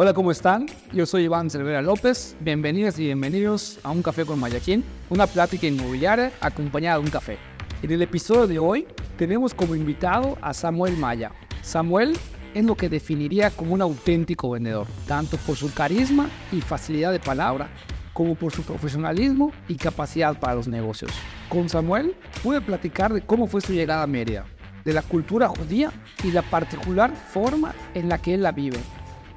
Hola, ¿cómo están? Yo soy Iván Cervera López. Bienvenidas y bienvenidos a Un Café con Mayaquín, una plática inmobiliaria acompañada de un café. En el episodio de hoy tenemos como invitado a Samuel Maya. Samuel es lo que definiría como un auténtico vendedor, tanto por su carisma y facilidad de palabra, como por su profesionalismo y capacidad para los negocios. Con Samuel pude platicar de cómo fue su llegada a Mérida, de la cultura judía y la particular forma en la que él la vive,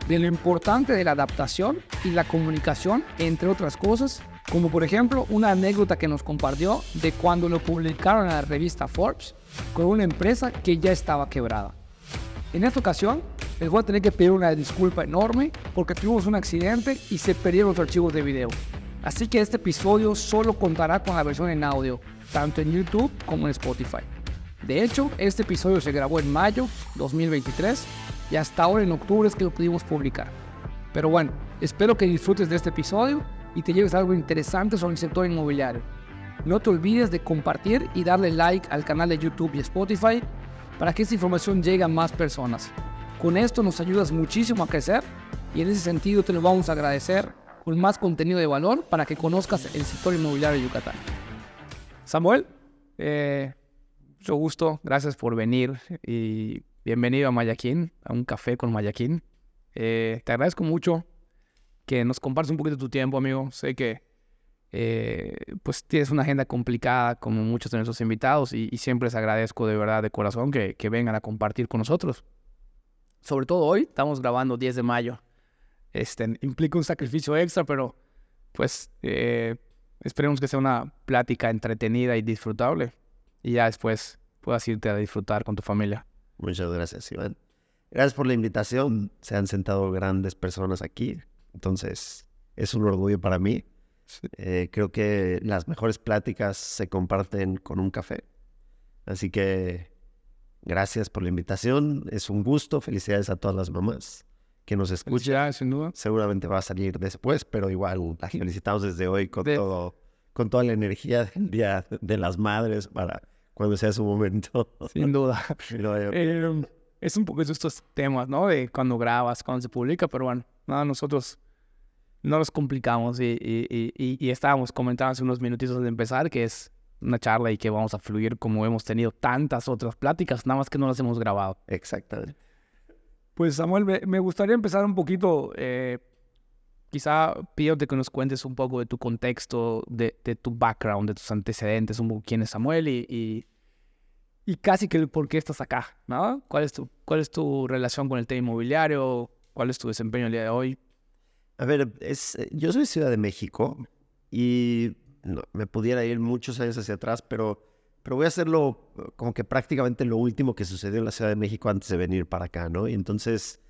de lo importante de la adaptación y la comunicación, entre otras cosas, como por ejemplo una anécdota que nos compartió de cuando lo publicaron en la revista Forbes con una empresa que ya estaba quebrada. En esta ocasión les voy a tener que pedir una disculpa enorme porque tuvimos un accidente y se perdieron los archivos de video. Así que este episodio solo contará con la versión en audio, tanto en YouTube como en Spotify. De hecho, este episodio se grabó en mayo 2023 y hasta ahora en octubre es que lo pudimos publicar. Pero bueno, espero que disfrutes de este episodio y te lleves algo interesante sobre el sector inmobiliario. No te olvides de compartir y darle like al canal de YouTube y Spotify para que esta información llegue a más personas. Con esto nos ayudas muchísimo a crecer y en ese sentido te lo vamos a agradecer con más contenido de valor para que conozcas el sector inmobiliario de Yucatán. Samuel, eh, mucho gusto, gracias por venir y bienvenido a Mayaquín, a un café con Mayaquín. Eh, te agradezco mucho que nos compartas un poquito de tu tiempo, amigo. Sé que eh, pues tienes una agenda complicada como muchos de nuestros invitados y, siempre les agradezco de verdad, de corazón, que, vengan a compartir con nosotros. Sobre todo hoy, estamos grabando 10 de mayo. Este, implica un sacrificio extra, pero pues eh, esperemos que sea una plática entretenida y disfrutable y ya después puedas irte a disfrutar con tu familia. Muchas gracias, Iván. Gracias por la invitación. Se han sentado grandes personas aquí, entonces es un orgullo para mí eh, creo que las mejores pláticas se comparten con un café. Así que gracias por la invitación. Es un gusto. Felicidades a todas las mamás que nos escuchan. sin duda. Seguramente va a salir después, pero igual las felicitamos desde hoy con todo, con toda la energía del Día de las Madres para cuando sea su momento. Sin duda. Eh, es un poco de estos temas, ¿no? De cuando grabas, cuando se publica, pero bueno, nada, nosotros no nos complicamos y, y, estábamos comentando hace unos minutitos de empezar que es una charla y que vamos a fluir como hemos tenido tantas otras pláticas, nada más que no las hemos grabado. Exactamente. Pues Samuel, me, gustaría empezar un poquito, eh, quizá pidote que nos cuentes un poco de tu contexto, de, tu background, de tus antecedentes, un poco quién es Samuel y, y, casi que por qué estás acá, ¿no? ¿Cuál es, tu, ¿Cuál es tu relación con el tema inmobiliario? ¿Cuál es tu desempeño el día de hoy? A ver, es, eh, yo soy Ciudad de México y me pudiera ir muchos años hacia atrás, pero, pero voy a hacerlo eh, como que prácticamente lo último que sucedió en la Ciudad de México antes de venir para acá, ¿no? Y entonces,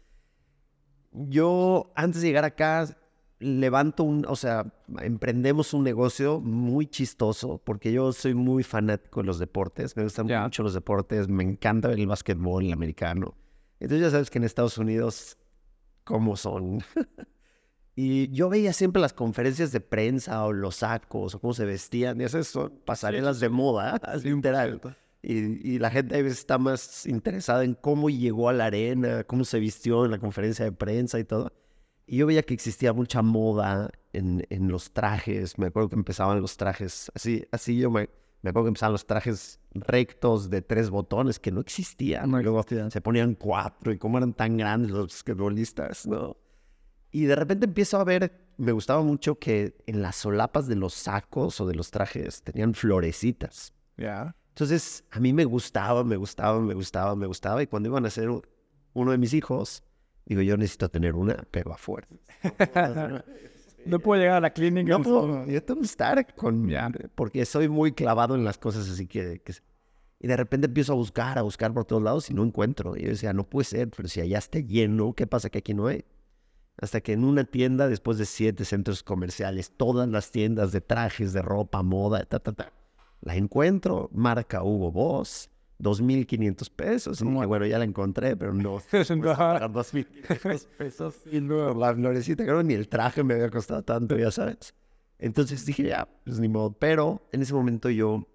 yo antes de llegar acá, levanto un, o sea, emprendemos un negocio muy chistoso, porque yo soy muy fanático de los deportes, me gustan mucho los deportes, me encanta ver el básquetbol, el americano. Entonces ya sabes que en Estados Unidos, ¿cómo son? Y yo veía siempre las conferencias de prensa o los sacos o cómo se vestían. Y esas son pasarelas de moda, literal. Y, y, la gente a veces está más interesada en cómo llegó a la arena, cómo se vistió en la conferencia de prensa y todo. Y yo veía que existía mucha moda en, en los trajes. Me acuerdo que empezaban los trajes así, así yo me, me acuerdo que empezaban los trajes rectos de tres botones que no existían. No Luego se ponían cuatro y cómo eran tan grandes los basquetbolistas, ¿no? Y de repente empiezo a ver, me gustaba mucho que en las solapas de los sacos o de los trajes tenían florecitas. Ya. Entonces, a mí me gustaba, me gustaba, me gustaba, me gustaba. Y cuando iban a ser uno de mis hijos, digo, yo necesito tener una, pero a fuerza. no puedo llegar a la clínica. No puedo, yo tengo que estar con... Porque soy muy clavado en las cosas así que, que... Y de repente empiezo a buscar, a buscar por todos lados y no encuentro. Y yo decía, no puede ser, pero si allá está lleno, ¿qué pasa que aquí no hay? hasta que en una tienda, después de siete centros comerciales, todas las tiendas de trajes, de ropa, moda, ta, ta, ta, la encuentro, marca Hugo Boss, 2.500 pesos. Y bueno, ya la encontré, pero no. 2.500 pesos. Y no, la florecita, creo ni el traje me había costado tanto, ya sabes. Entonces dije, ya, pues ni modo. Pero en ese momento yo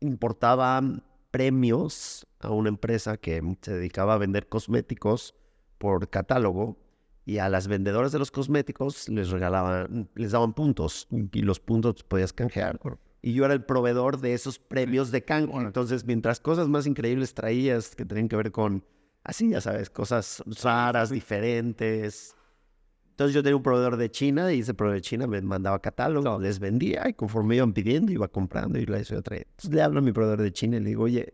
importaba premios a una empresa que se dedicaba a vender cosméticos por catálogo y a las vendedoras de los cosméticos les regalaban, les daban puntos y los puntos podías canjear. Y yo era el proveedor de esos premios de canje. Entonces, mientras cosas más increíbles traías que tenían que ver con, así ya sabes, cosas raras, diferentes. Entonces yo tenía un proveedor de China y ese proveedor de China me mandaba catálogo, les vendía y conforme iban pidiendo iba comprando y la iba traer. Entonces le hablo a mi proveedor de China y le digo, oye,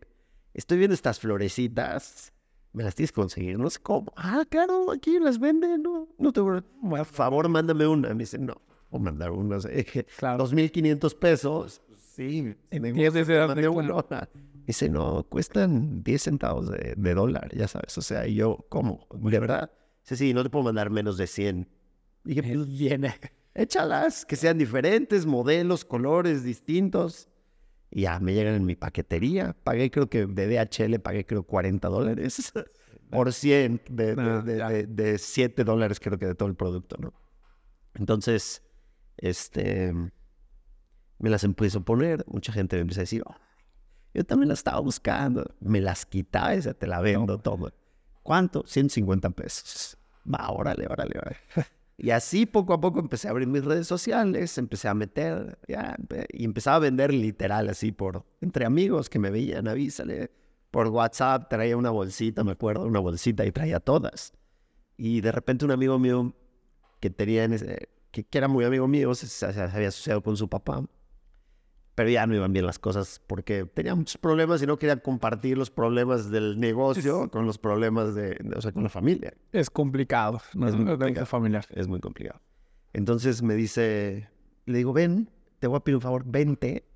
estoy viendo estas florecitas me las tienes que conseguir. No sé cómo. Ah, claro, aquí las venden. No, no te Por favor, mándame una. Me dice, no, a mandar una. Claro. 2.500 pesos. Sí, mandé una. Dice, no, cuestan 10 centavos de, dólar, ya sabes. O sea, y yo, ¿cómo? ¿De verdad? Dice, sí, no te puedo mandar menos de 100. Dije, pues viene. Échalas, que sean diferentes, modelos, colores distintos. Y ya me llegan en mi paquetería. Pagué, creo que de DHL, pagué, creo, 40 dólares por 100 de, de, de, 7 dólares, creo que de todo el producto, ¿no? Entonces, este, me las empiezo a poner. Mucha gente me empieza a decir, oh, yo también las estaba buscando. Me las quita y te la vendo todo. ¿Cuánto? 150 pesos. Va, órale, órale, órale. Y así poco a poco empecé a abrir mis redes sociales, empecé a meter, ya, y empezaba a vender literal así por, entre amigos que me veían, avísale. Por WhatsApp traía una bolsita, me acuerdo, una bolsita y traía todas. Y de repente un amigo mío que tenía, que, que era muy amigo mío, se había asociado con su papá pero ya no iban bien las cosas porque tenía muchos problemas y no quería compartir los problemas del negocio con los problemas de, o sea, con la familia. Es complicado, no es, muy familiar. Es muy complicado. Entonces me dice, le digo, ven, te voy a pedir un favor, vente,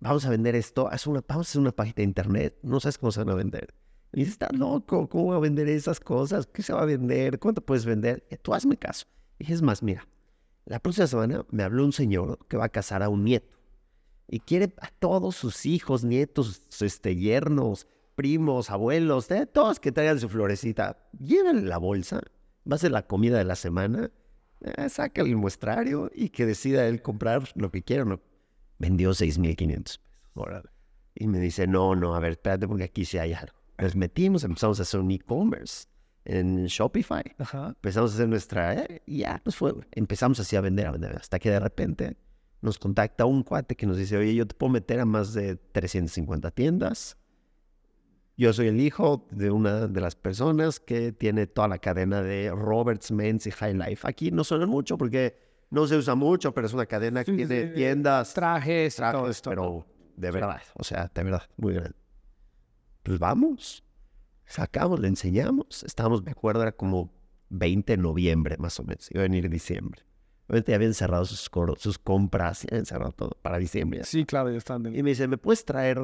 vamos a vender esto, una, vamos a hacer una página de internet, no sabes cómo se van a vender. Y dice, estás loco, ¿cómo voy a vender esas cosas? ¿Qué se va a vender? ¿Cuánto puedes vender? Tú hazme caso. Y dije, es más, mira, la próxima semana me habló un señor que va a casar a un nieto y quiere a todos sus hijos, nietos, este, yernos, primos, abuelos, eh, todos que traigan su florecita. Llévenle la bolsa, va a ser la comida de la semana, eh, saca el muestrario y que decida él comprar lo que quiera. ¿no? Vendió 6.500 pesos. Y me dice, no, no, a ver, espérate porque aquí sí hay algo. Nos metimos, empezamos a hacer un e-commerce en Shopify. Empezamos a hacer nuestra, eh, y ya nos fue. Empezamos así a vender, a vender, hasta que de repente nos contacta un cuate que nos dice, oye, yo te puedo meter a más de 350 tiendas. Yo soy el hijo de una de las personas que tiene toda la cadena de Roberts, Men's y High Life. Aquí no suena mucho porque no se usa mucho, pero es una cadena que tiene tiendas, trajes, trajes pero de verdad, o sea, de verdad, muy grande. Pues vamos, sacamos, le enseñamos. Estábamos, me acuerdo, era como 20 de noviembre más o menos, iba a venir diciembre. Obviamente ya habían cerrado sus, sus compras, ya habían cerrado todo para diciembre. Sí, claro, ya están. Y me dice, ¿me puedes traer,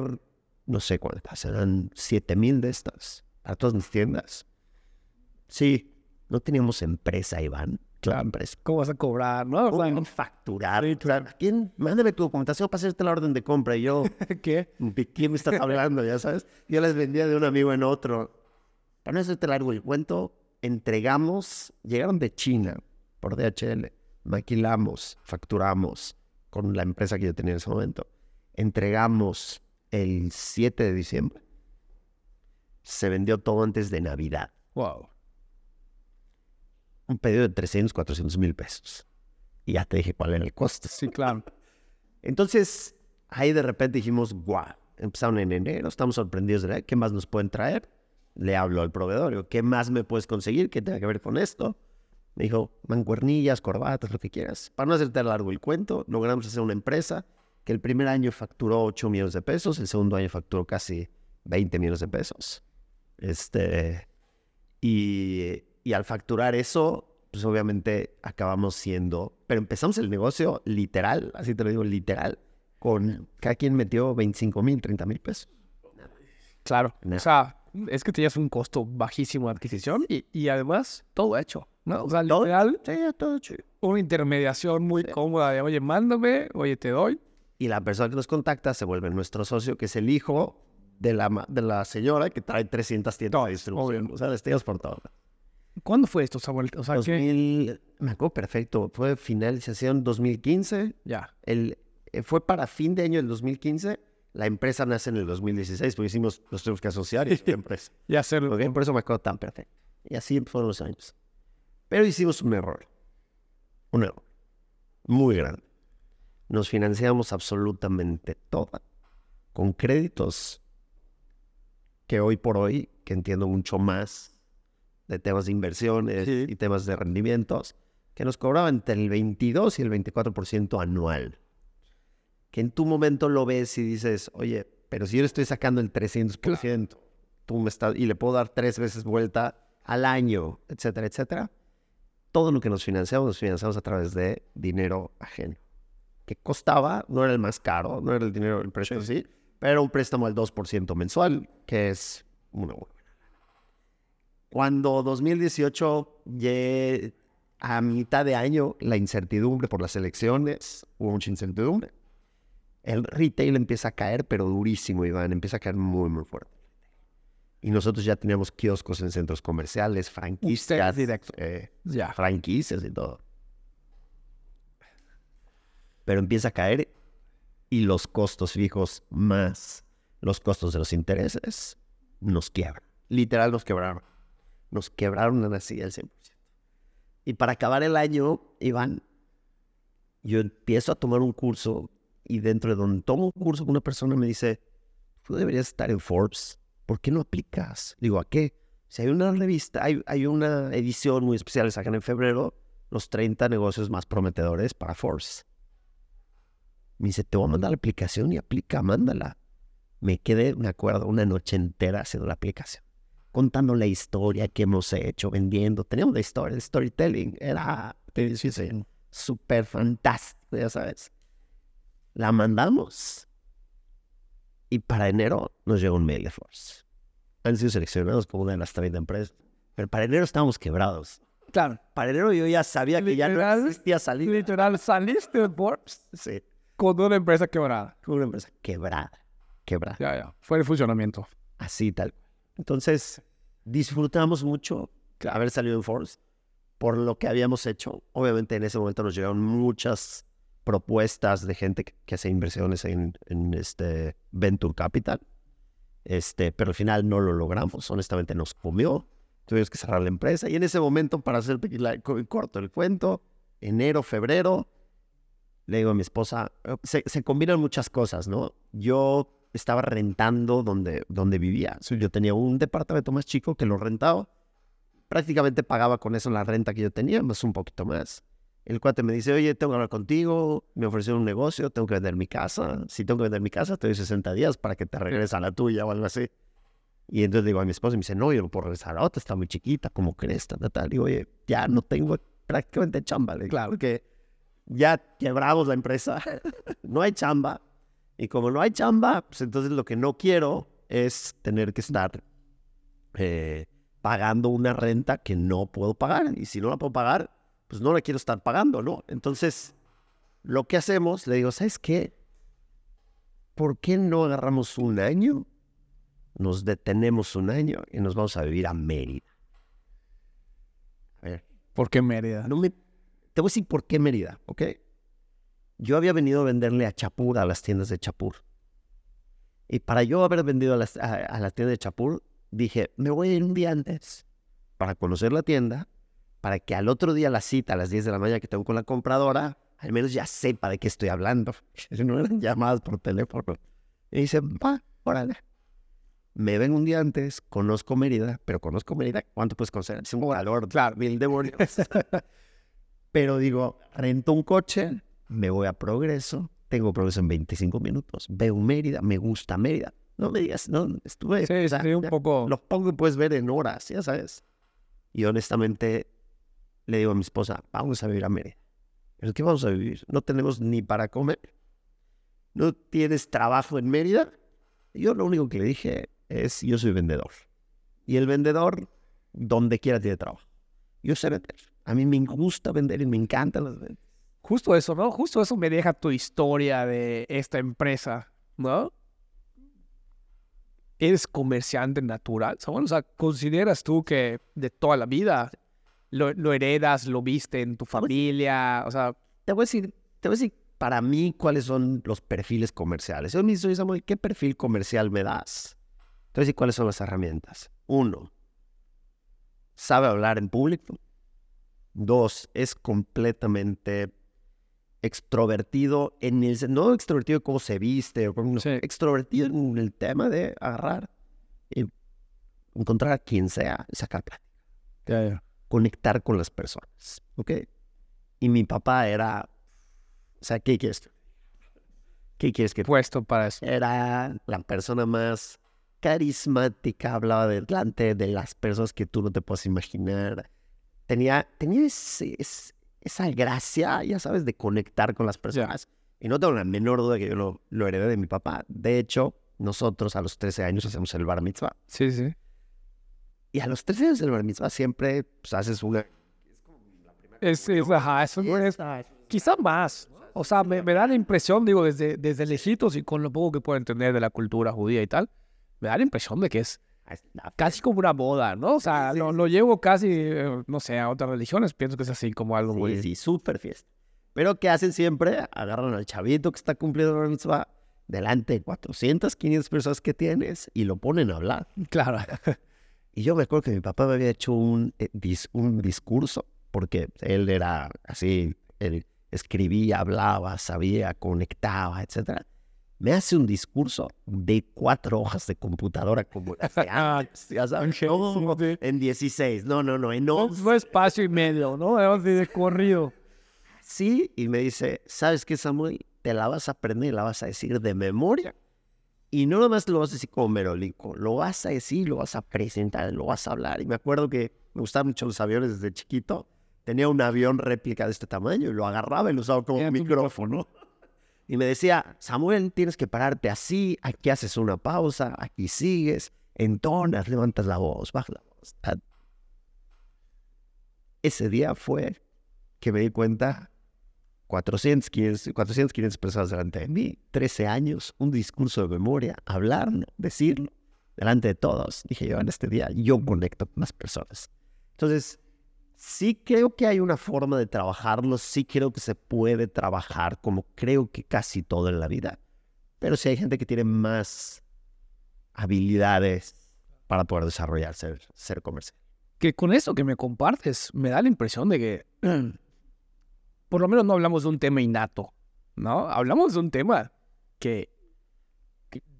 no sé cuántas, serán 7 mil de estas para todas mis tiendas? Sí, no teníamos empresa, Iván. Claro, empresa. ¿Cómo vas a cobrar, no? ¿Cómo facturar? ¿Quién? Mándame tu documentación para hacerte la orden de compra. Y yo, ¿qué? ¿De quién me estás hablando? Ya sabes. Yo les vendía de un amigo en otro. Para no hacerte largo el cuento, entregamos, llegaron de China por DHL maquilamos, facturamos con la empresa que yo tenía en ese momento. Entregamos el 7 de diciembre. Se vendió todo antes de Navidad. Wow. Un pedido de 300, 400 mil pesos. Y ya te dije cuál era el costo. Sí, claro. Entonces, ahí de repente dijimos, wow, empezaron en enero, estamos sorprendidos de qué más nos pueden traer. Le hablo al proveedor, ¿qué más me puedes conseguir que tenga que ver con esto? Me dijo, mancuernillas, corbatas, lo que quieras. Para no hacerte largo el cuento, logramos hacer una empresa que el primer año facturó 8 millones de pesos, el segundo año facturó casi 20 millones de pesos. Este, y, y al facturar eso, pues obviamente acabamos siendo, pero empezamos el negocio literal, así te lo digo, literal, con cada quien metió 25 mil, 30 mil pesos. Claro, o sea, es que tenías un costo bajísimo de adquisición y, y además todo hecho. ¿no? O sea, literal, todo una intermediación muy cómoda de, oye, mándame, oye, te doy. Y la persona que nos contacta se vuelve nuestro socio, que es el hijo de la, de la señora que trae 300 tiendas de distribución. O sea, destellos por todo. ¿Cuándo fue esto, Samuel? O sea, 2000, me acuerdo perfecto. Fue finalización 2015. Ya. El, eh, fue para fin de año del 2015. La empresa nace en el 2016, porque hicimos, nos tuvimos que asociar y empresa. y hacerlo. Porque por eso me acuerdo tan perfecto. Y así fueron los años. Pero hicimos un error. Un error. Muy grande. Nos financiamos absolutamente toda con créditos que hoy por hoy, que entiendo mucho más de temas de inversiones Sí. y temas de rendimientos, que nos cobraban entre el 22 y el 24% anual. Que en tu momento lo ves y dices, oye, pero si yo le estoy sacando el 300%, tú me estás, y le puedo dar tres veces vuelta al año, etcétera, etcétera. Todo lo que nos financiamos, nos financiamos a través de dinero ajeno. Que costaba, no era el más caro, no era el dinero, el préstamo sí, pero era un préstamo al 2% mensual, que es una buena. Cuando 2018 llegué a mitad de año, la incertidumbre por las elecciones, hubo mucha incertidumbre. El retail empieza a caer, pero durísimo, Iván, empieza a caer muy, muy fuerte. Y nosotros ya teníamos kioscos en centros comerciales, franquicias, directo. eh, franquicias y todo. Pero empieza a caer y los costos fijos más los costos de los intereses nos quiebran. Literal nos quebraron. Nos quebraron así al 100%. Y para acabar el año, Iván, yo empiezo a tomar un curso y dentro de donde tomo un curso, una persona me dice, tú deberías estar en Forbes. ¿Por qué no aplicas? Digo, ¿a qué? Si hay una revista, hay, hay una edición muy especial, sacan en febrero, los 30 negocios más prometedores para Forbes. Me dice, te voy a mandar la aplicación y aplica, mándala. Me quedé, me acuerdo, una noche entera haciendo la aplicación, contando la historia que hemos hecho, vendiendo. Teníamos la historia, el storytelling. Era te sí, sí, súper fantástico, ya sabes. La mandamos y para enero nos llegó un mail de Forbes. Han sido seleccionados como una de las 30 empresas. Pero para enero estábamos quebrados. Claro. Para enero yo ya sabía que ya no existía salir. Literal, saliste de Forbes Sí, con una empresa quebrada. como una empresa quebrada, quebrada. Ya, ya. Fue el funcionamiento. Así tal. Entonces, disfrutamos mucho haber salido en Forbes por lo que habíamos hecho. Obviamente en ese momento nos llegaron muchas propuestas de gente que, hace inversiones en, este Venture Capital. Este, pero al final no lo logramos. Honestamente nos comió. Tuvimos que cerrar la empresa. Y en ese momento, para hacer corto el cuento, enero, febrero, le digo a mi esposa, se, se combinan muchas cosas, ¿no? Yo estaba rentando donde, donde vivía. Yo tenía un departamento más chico que lo rentaba. Prácticamente pagaba con eso la renta que yo tenía, más un poquito más. El cuate me dice, oye, tengo que hablar contigo, me ofrecieron un negocio, tengo que vender mi casa. Si tengo que vender mi casa, te doy 60 días para que te regreses a la tuya o algo así. Y entonces digo a mi esposa y me dice, no, yo no puedo regresar a otra, está muy chiquita, ¿cómo crees? Tal, tal. Digo, oye, ya no tengo prácticamente chamba. Claro. Porque ya quebramos la empresa, no hay chamba. Y como no hay chamba, pues entonces lo que no quiero es tener que estar eh, pagando una renta que no puedo pagar. Y si no la puedo pagar, pues no la quiero estar pagando, ¿no? Entonces, lo que hacemos, le digo, ¿sabes qué? ¿Por qué no agarramos un año? Nos detenemos un año y nos vamos a vivir a Mérida. A ver, ¿Por qué Mérida? no me... Te voy a decir por qué Mérida, ¿ok? Yo había venido a venderle a Chapur, a las tiendas de Chapur. Y para yo haber vendido a, las, a, a la tienda de Chapur, dije, me voy a ir un día antes para conocer la tienda, para que al otro día la cita a las 10 de la mañana que tengo con la compradora, al menos ya sepa de qué estoy hablando. No eran llamadas por teléfono. Y dice, va, órale. Me ven un día antes, conozco Mérida, pero conozco Mérida, ¿cuánto puedes conocer? Es un calor, claro, mil demonios. pero digo, rento un coche, me voy a Progreso, tengo Progreso en 25 minutos, veo Mérida, me gusta Mérida. No me digas, no, estuve... Sí, o sea, sí, un poco. Lo pongo y puedes ver en horas, ya sabes. Y honestamente, le digo a mi esposa, vamos a vivir a Mérida. ¿Pero qué vamos a vivir? No tenemos ni para comer. ¿No tienes trabajo en Mérida? Yo lo único que le dije es, yo soy vendedor. Y el vendedor, donde quiera, tiene trabajo. Yo sé vender. A mí me gusta vender y me encantan las ventas. Justo eso, ¿no? Justo eso me deja tu historia de esta empresa, ¿no? ¿Eres comerciante natural? O sea, ¿consideras tú que de toda la vida lo, lo heredas, lo viste en tu familia? O sea, Te voy a decir, te voy a decir para mí cuáles son los perfiles comerciales. Yo me dice, Samuel, ¿qué perfil comercial me das? Te voy a decir cuáles son las herramientas. Uno, sabe hablar en público. Dos, es completamente extrovertido en el... No extrovertido como se viste, o como, Sí. extrovertido en el tema de agarrar y encontrar a quien sea y sacar plática Ya, ya. Conectar con las personas, ¿ok? Y mi papá era, o sea, ¿qué quieres? ¿Qué quieres que Puesto para eso. Era la persona más carismática, hablaba delante de las personas que tú no te puedes imaginar. Tenía, tenía ese- es- esa gracia, ya sabes, de conectar con las personas. Y no tengo la menor duda que yo lo, lo heredé de mi papá. De hecho, nosotros a los 13 años hacemos el bar mitzvah. Sí, sí. Y a los 13 años del bar mitzvah siempre pues, haces una Es, es, ajá, eso es, quizá más. O sea, me, me da la impresión, digo, desde, desde lejitos y con lo poco que puedo entender de la cultura judía y tal, me da la impresión de que es casi como una boda, ¿no? O sea, lo, lo llevo casi, eh, no sé, a otras religiones, pienso que es así como algo muy... Sí, sí, súper fiesta. Pero ¿qué hacen siempre? Agarran al chavito que está cumpliendo la mitzvah delante de 400, 500 personas que tienes y lo ponen a hablar. Claro. Y yo me acuerdo que mi papá me había hecho un, eh, un discurso, porque él era así, él escribía, hablaba, sabía, conectaba, etc. Me hace un discurso de cuatro hojas de computadora como antes, ya sabes, no, en 16, no, no, no, en No, 11. no espacio y medio, ¿no? De corrido. Sí, y me dice, ¿sabes qué, Samuel? Te la vas a aprender, la vas a decir de memoria. Y no nomás lo vas a decir como merolico, lo vas a decir, lo vas a presentar, lo vas a hablar. Y me acuerdo que me gustaban mucho los aviones desde chiquito. Tenía un avión réplica de este tamaño y lo agarraba y lo usaba como un tu micrófono. Y me decía, Samuel, tienes que pararte así, aquí haces una pausa, aquí sigues, entonas, levantas la voz, bajas la voz. Ese día fue que me di cuenta 400, 500, 400, 500 personas delante de mí, 13 años, un discurso de memoria, hablarlo, decirlo, delante de todos. Dije yo, en este día yo conecto con las personas. Entonces, sí creo que hay una forma de trabajarlo, sí creo que se puede trabajar como creo que casi todo en la vida, pero sí hay gente que tiene más habilidades para poder desarrollar ser, ser comercial. que con eso que me compartes, me da la impresión de que por lo menos no hablamos de un tema innato, ¿no? Hablamos de un tema que,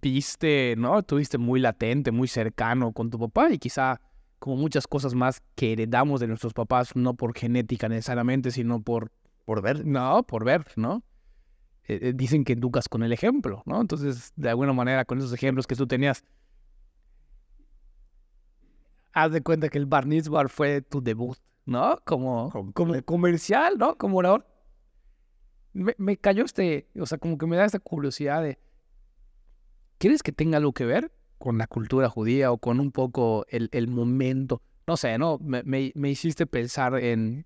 viste, ¿no? Tuviste muy latente, muy cercano con tu papá y quizá como muchas cosas más que heredamos de nuestros papás, no por genética necesariamente, sino por, Por ver, no, por ver, ¿no? Eh, eh, dicen que educas con el ejemplo, ¿no? Entonces, de alguna manera, con esos ejemplos que tú tenías, haz de cuenta que el Bar Mitzvah fue tu debut, ¿no? Como, como comercial, ¿no? Como orador. Me, me cayó este, o sea, como que me da esta curiosidad de, ¿quieres que tenga algo que ver con la cultura judía o con un poco el, el momento? No sé, ¿no? Me, me, me hiciste pensar en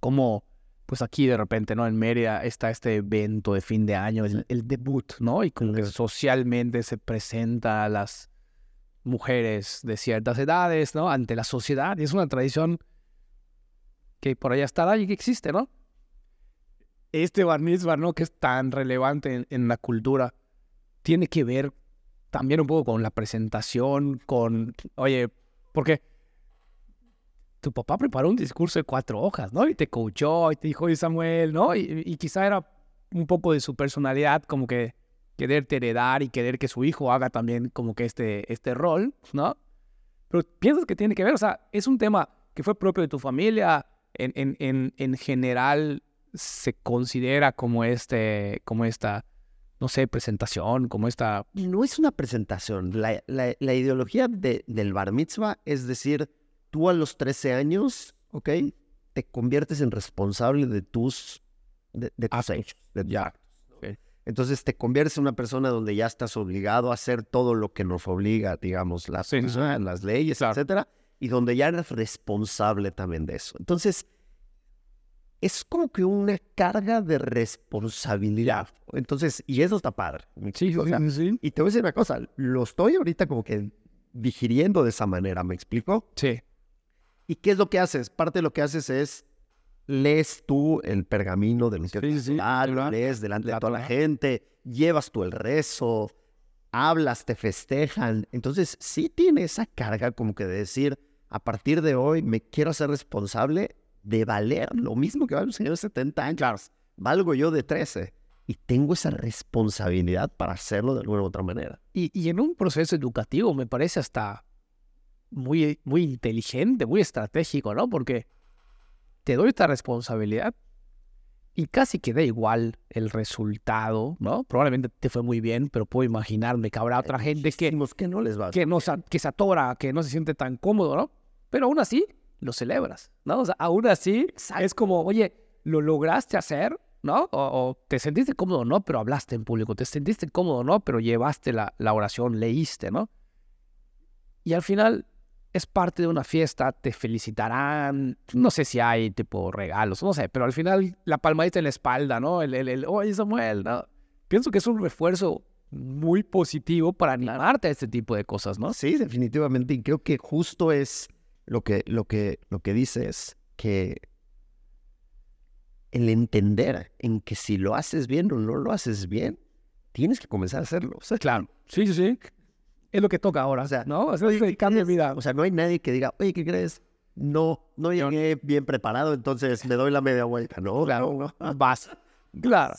cómo, pues aquí de repente, ¿no? En Mérida está este evento de fin de año, el, el debut, ¿no? Y como que socialmente se presenta a las mujeres de ciertas edades, ¿no? Ante la sociedad. Y es una tradición que por allá está y que existe, ¿no? Este bar ¿no? Que es tan relevante en, en la cultura, tiene que ver también un poco con la presentación, con, oye, porque tu papá preparó un discurso de cuatro hojas, ¿no? Y te coachó y te dijo, oye, Samuel, ¿no? Y, y quizá era un poco de su personalidad, como que quererte heredar y querer que su hijo haga también como que este, este rol, ¿no? Pero piensas que tiene que ver, o sea, es un tema que fue propio de tu familia, en, en, en, en general se considera como este, como esta, no sé, presentación, como esta... no es una presentación. La, la- la ideología de- del bar mitzvah es decir, tú a los 13 años, ¿ok? Te conviertes en responsable de tus, de, de tus hechos. de Ya. Entonces te conviertes en una persona donde ya estás obligado a hacer todo lo que nos obliga, digamos, las, Sí, las leyes, Claro. etcétera, y donde ya eres responsable también de eso. Entonces, es como que una carga de responsabilidad. Entonces, y eso está padre. ¿me Sí? O sea, sí. y te voy a decir una cosa, lo estoy ahorita como que digiriendo de esa manera, ¿me explico? Sí, ¿Y qué es lo que haces? Parte de lo que haces es lees tú el pergamino del Ministerio Sí, sí, lees delante de toda la gente, llevas tú el rezo, hablas, te festejan. Entonces, sí tiene esa carga como que de decir, a partir de hoy me quiero hacer responsable de valer lo mismo que vale un señor de 70 años. Claro. Valgo yo de 13. Y tengo esa responsabilidad para hacerlo de alguna u otra manera. Y, y en un proceso educativo me parece hasta muy, muy inteligente, muy estratégico, ¿no? Porque te doy esta responsabilidad y casi que da igual el resultado, ¿no? Probablemente te fue muy bien, pero puedo imaginarme que habrá otra gente que, no les va que, no, se- que se atora, que no se siente tan cómodo, ¿no? Pero aún así lo celebras, ¿no? O sea, aún así es como, oye, lo lograste hacer, ¿no? O, o te sentiste cómodo, ¿no? Pero hablaste en público, te sentiste cómodo, ¿no? Pero llevaste la, la oración, leíste, ¿no? Y al final es parte de una fiesta, te felicitarán, no sé si hay tipo regalos, no sé, pero al final la palmadita en la espalda, ¿no? El, el, el oye Samuel, ¿no? Pienso que es un refuerzo muy positivo para animarte a este tipo de cosas, ¿no? Sí, definitivamente. Y creo que justo es lo que, lo que, lo que dice es que el entender en que si lo haces bien o no lo haces bien, tienes que comenzar a hacerlo. O sea, Claro, sí, sí, sí. Es lo que toca ahora, O sea, ¿no? O sea, es el cambio de vida. o sea, no hay nadie que diga, oye, ¿qué crees? No, no llegué bien preparado, entonces me doy la media vuelta. No, Claro, no, no. vas. Claro.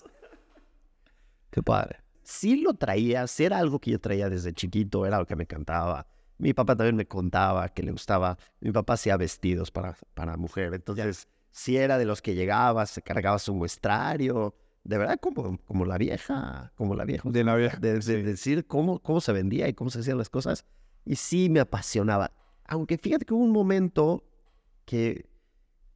Qué padre. sí lo traía, sí era algo que yo traía desde chiquito, era algo que me encantaba. Mi papá también me contaba que le gustaba. Mi papá hacía vestidos para, para mujer, entonces sí era de los que llegaba, se cargaba su muestrario, de verdad como, como la vieja, como la vieja. De la vieja. De, de decir cómo, cómo se vendía y cómo se hacían las cosas. Y sí me apasionaba. Aunque fíjate que hubo un momento que,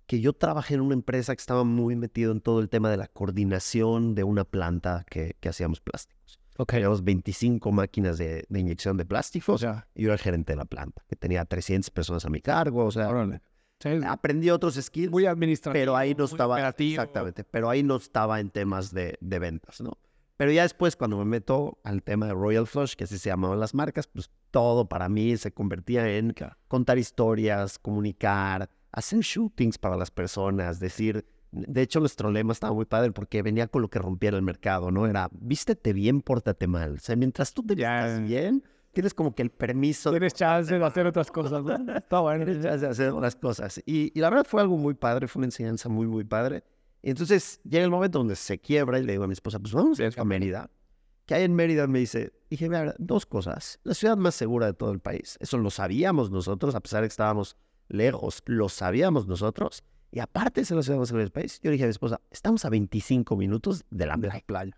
que yo trabajé en una empresa que estaba muy metido en todo el tema de la coordinación de una planta que, que hacíamos plásticos. Ok. Teníamos 25 máquinas de, de inyección de plásticos O sea, y yo era el gerente de la planta, que tenía 300 personas a mi cargo. O sea, órale. Sí, aprendí otros skills, muy administrativo. pero ahí no estaba. operativo. Exactamente, pero ahí no estaba en temas de, de ventas, ¿no? Pero ya después, cuando me meto al tema de Royal Flush, que así se llamaban las marcas, pues todo para mí se convertía en contar historias, comunicar, hacer shootings para las personas, decir. De hecho, nuestro lema estaba muy padre porque venía con lo que rompiera el mercado, ¿no? Era, vístete bien, pórtate mal. O sea, mientras tú te vistas bien, tienes como que el permiso Tienes chance de hacer otras cosas, ¿no? Está bueno. Tienes chance de hacer las cosas. Y, y la verdad fue algo muy padre, fue una enseñanza muy, muy padre. Y entonces llega el momento donde se quiebra y le digo a mi esposa, pues vamos a Mérida. Que hay en Mérida me dice, dije, mira, dos cosas. La ciudad más segura de todo el país. Eso lo sabíamos nosotros, a pesar de que estábamos lejos, lo sabíamos nosotros. Y aparte de ser la ciudad más segura del país, yo dije a mi esposa, estamos a 25 minutos de la playa.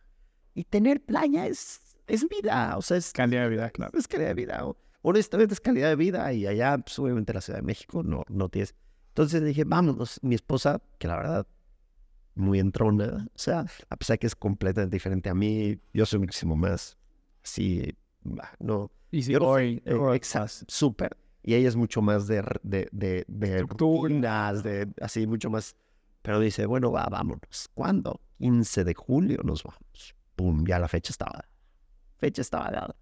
Y tener playa es, es vida, o sea, es, Calidad de vida, claro. es calidad de vida. o- Honestamente es calidad de vida y allá, pues, obviamente la Ciudad de México no, no tienes. Entonces dije, vámonos. Mi esposa, que la verdad, muy entrona, o sea, a pesar de que es completamente diferente a mí, yo soy muchísimo más bah, no. Y si yo no hoy, soy, eh, exacto, súper. Y ella es mucho más de, de, de, de rutinas, de así, mucho más. Pero dice, bueno, va, vámonos. ¿Cuándo? 15 de julio nos vamos. Pum, ya la fecha estaba. Fecha estaba dada.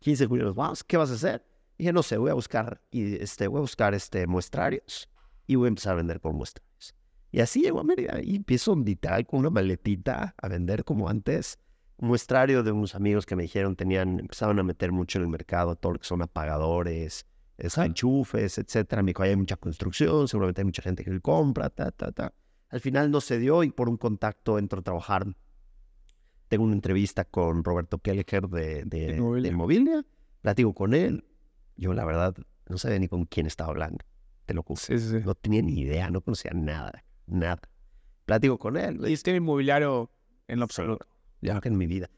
15 de julio vamos. ¿Qué vas a hacer? Dije, no sé, voy a buscar, y este, voy a buscar este, muestrarios y voy a empezar a vender por muestrarios. Y así llego a Mérida y empiezo literal con una maletita a vender como antes. Muestrario de unos amigos que me dijeron tenían, empezaban a meter mucho en el mercado todo lo que son apagadores, es- enchufes, etcétera. Me dijo, "Ahí hay mucha construcción, seguramente hay mucha gente que lo compra, ta, ta, ta. Al final no se dio y por un contacto entro a trabajar. Tengo una entrevista con Roberto Kelleher de, de, de Inmobilia. Inmobilia. Platico con él. Yo, la verdad, no sabía ni con quién estaba hablando. Te lo juro. Sí, sí. No tenía ni idea, no conocía nada, nada. Platico con él. Y sistema inmobiliario en lo absoluto. ya en mi vida.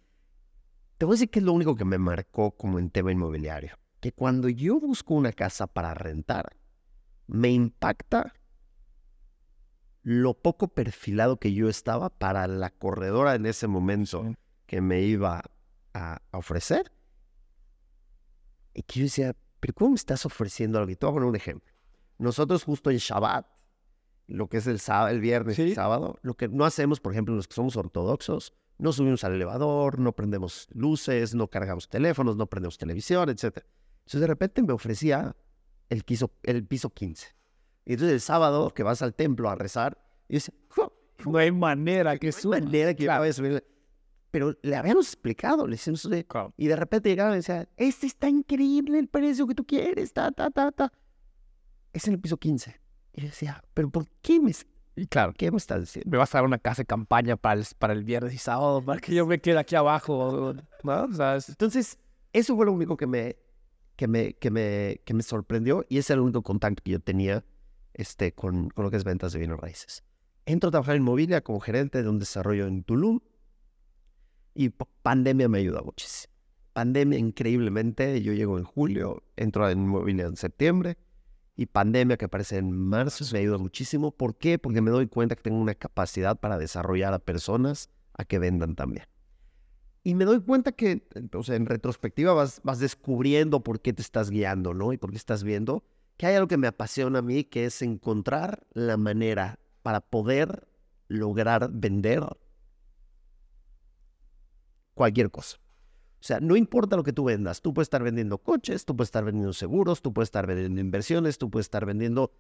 Te voy a decir que es lo único que me marcó como en tema inmobiliario. Que cuando yo busco una casa para rentar, me impacta lo poco perfilado que yo estaba para la corredora en ese momento Sí. que me iba a, a ofrecer. Y que yo decía, pero ¿cómo me estás ofreciendo algo? Y te voy a poner un ejemplo. Nosotros justo en Shabbat, lo que es el, sábado, el viernes y Sí. sábado, lo que no hacemos, por ejemplo, los que somos ortodoxos, no subimos al elevador, no prendemos luces, no cargamos teléfonos, no prendemos televisión, etc. Entonces de repente me ofrecía el, quiso- el piso 15. Y entonces el sábado que vas al templo a rezar, y dice, "Jo, No hay manera que no hay suba. manera que yo vaya a subir. Pero le habíamos explicado, le decíamos, Claro. y de repente llegaban y decían, este está increíble el precio que tú quieres, ta, ta, ta, ta. Es en el piso 15. Y yo decía, pero ¿por qué me... Y claro, ¿Qué me estás diciendo? me vas a dar una casa de campaña para el, para el viernes y sábado, para que yo me quede aquí abajo, ¿no? Entonces, eso fue lo único que me, que me, que me, que me sorprendió y ese era el único contacto que yo tenía este, con, con lo que es ventas de bienes raíces. Entro a trabajar en Mobilia como gerente de un desarrollo en Tulum y pandemia me ayuda muchísimo. Pandemia increíblemente, yo llego en julio, entro en Mobilia en septiembre y pandemia que aparece en marzo me ayuda muchísimo. ¿Por qué? Porque me doy cuenta que tengo una capacidad para desarrollar a personas a que vendan también. Y me doy cuenta que, o sea, en retrospectiva vas, vas descubriendo por qué te estás guiando, ¿no? Y por qué estás viendo que hay algo que me apasiona a mí, que es encontrar la manera para poder lograr vender cualquier cosa. O sea, no importa lo que tú vendas, tú puedes estar vendiendo coches, tú puedes estar vendiendo seguros, tú puedes estar vendiendo inversiones, tú puedes estar vendiendo...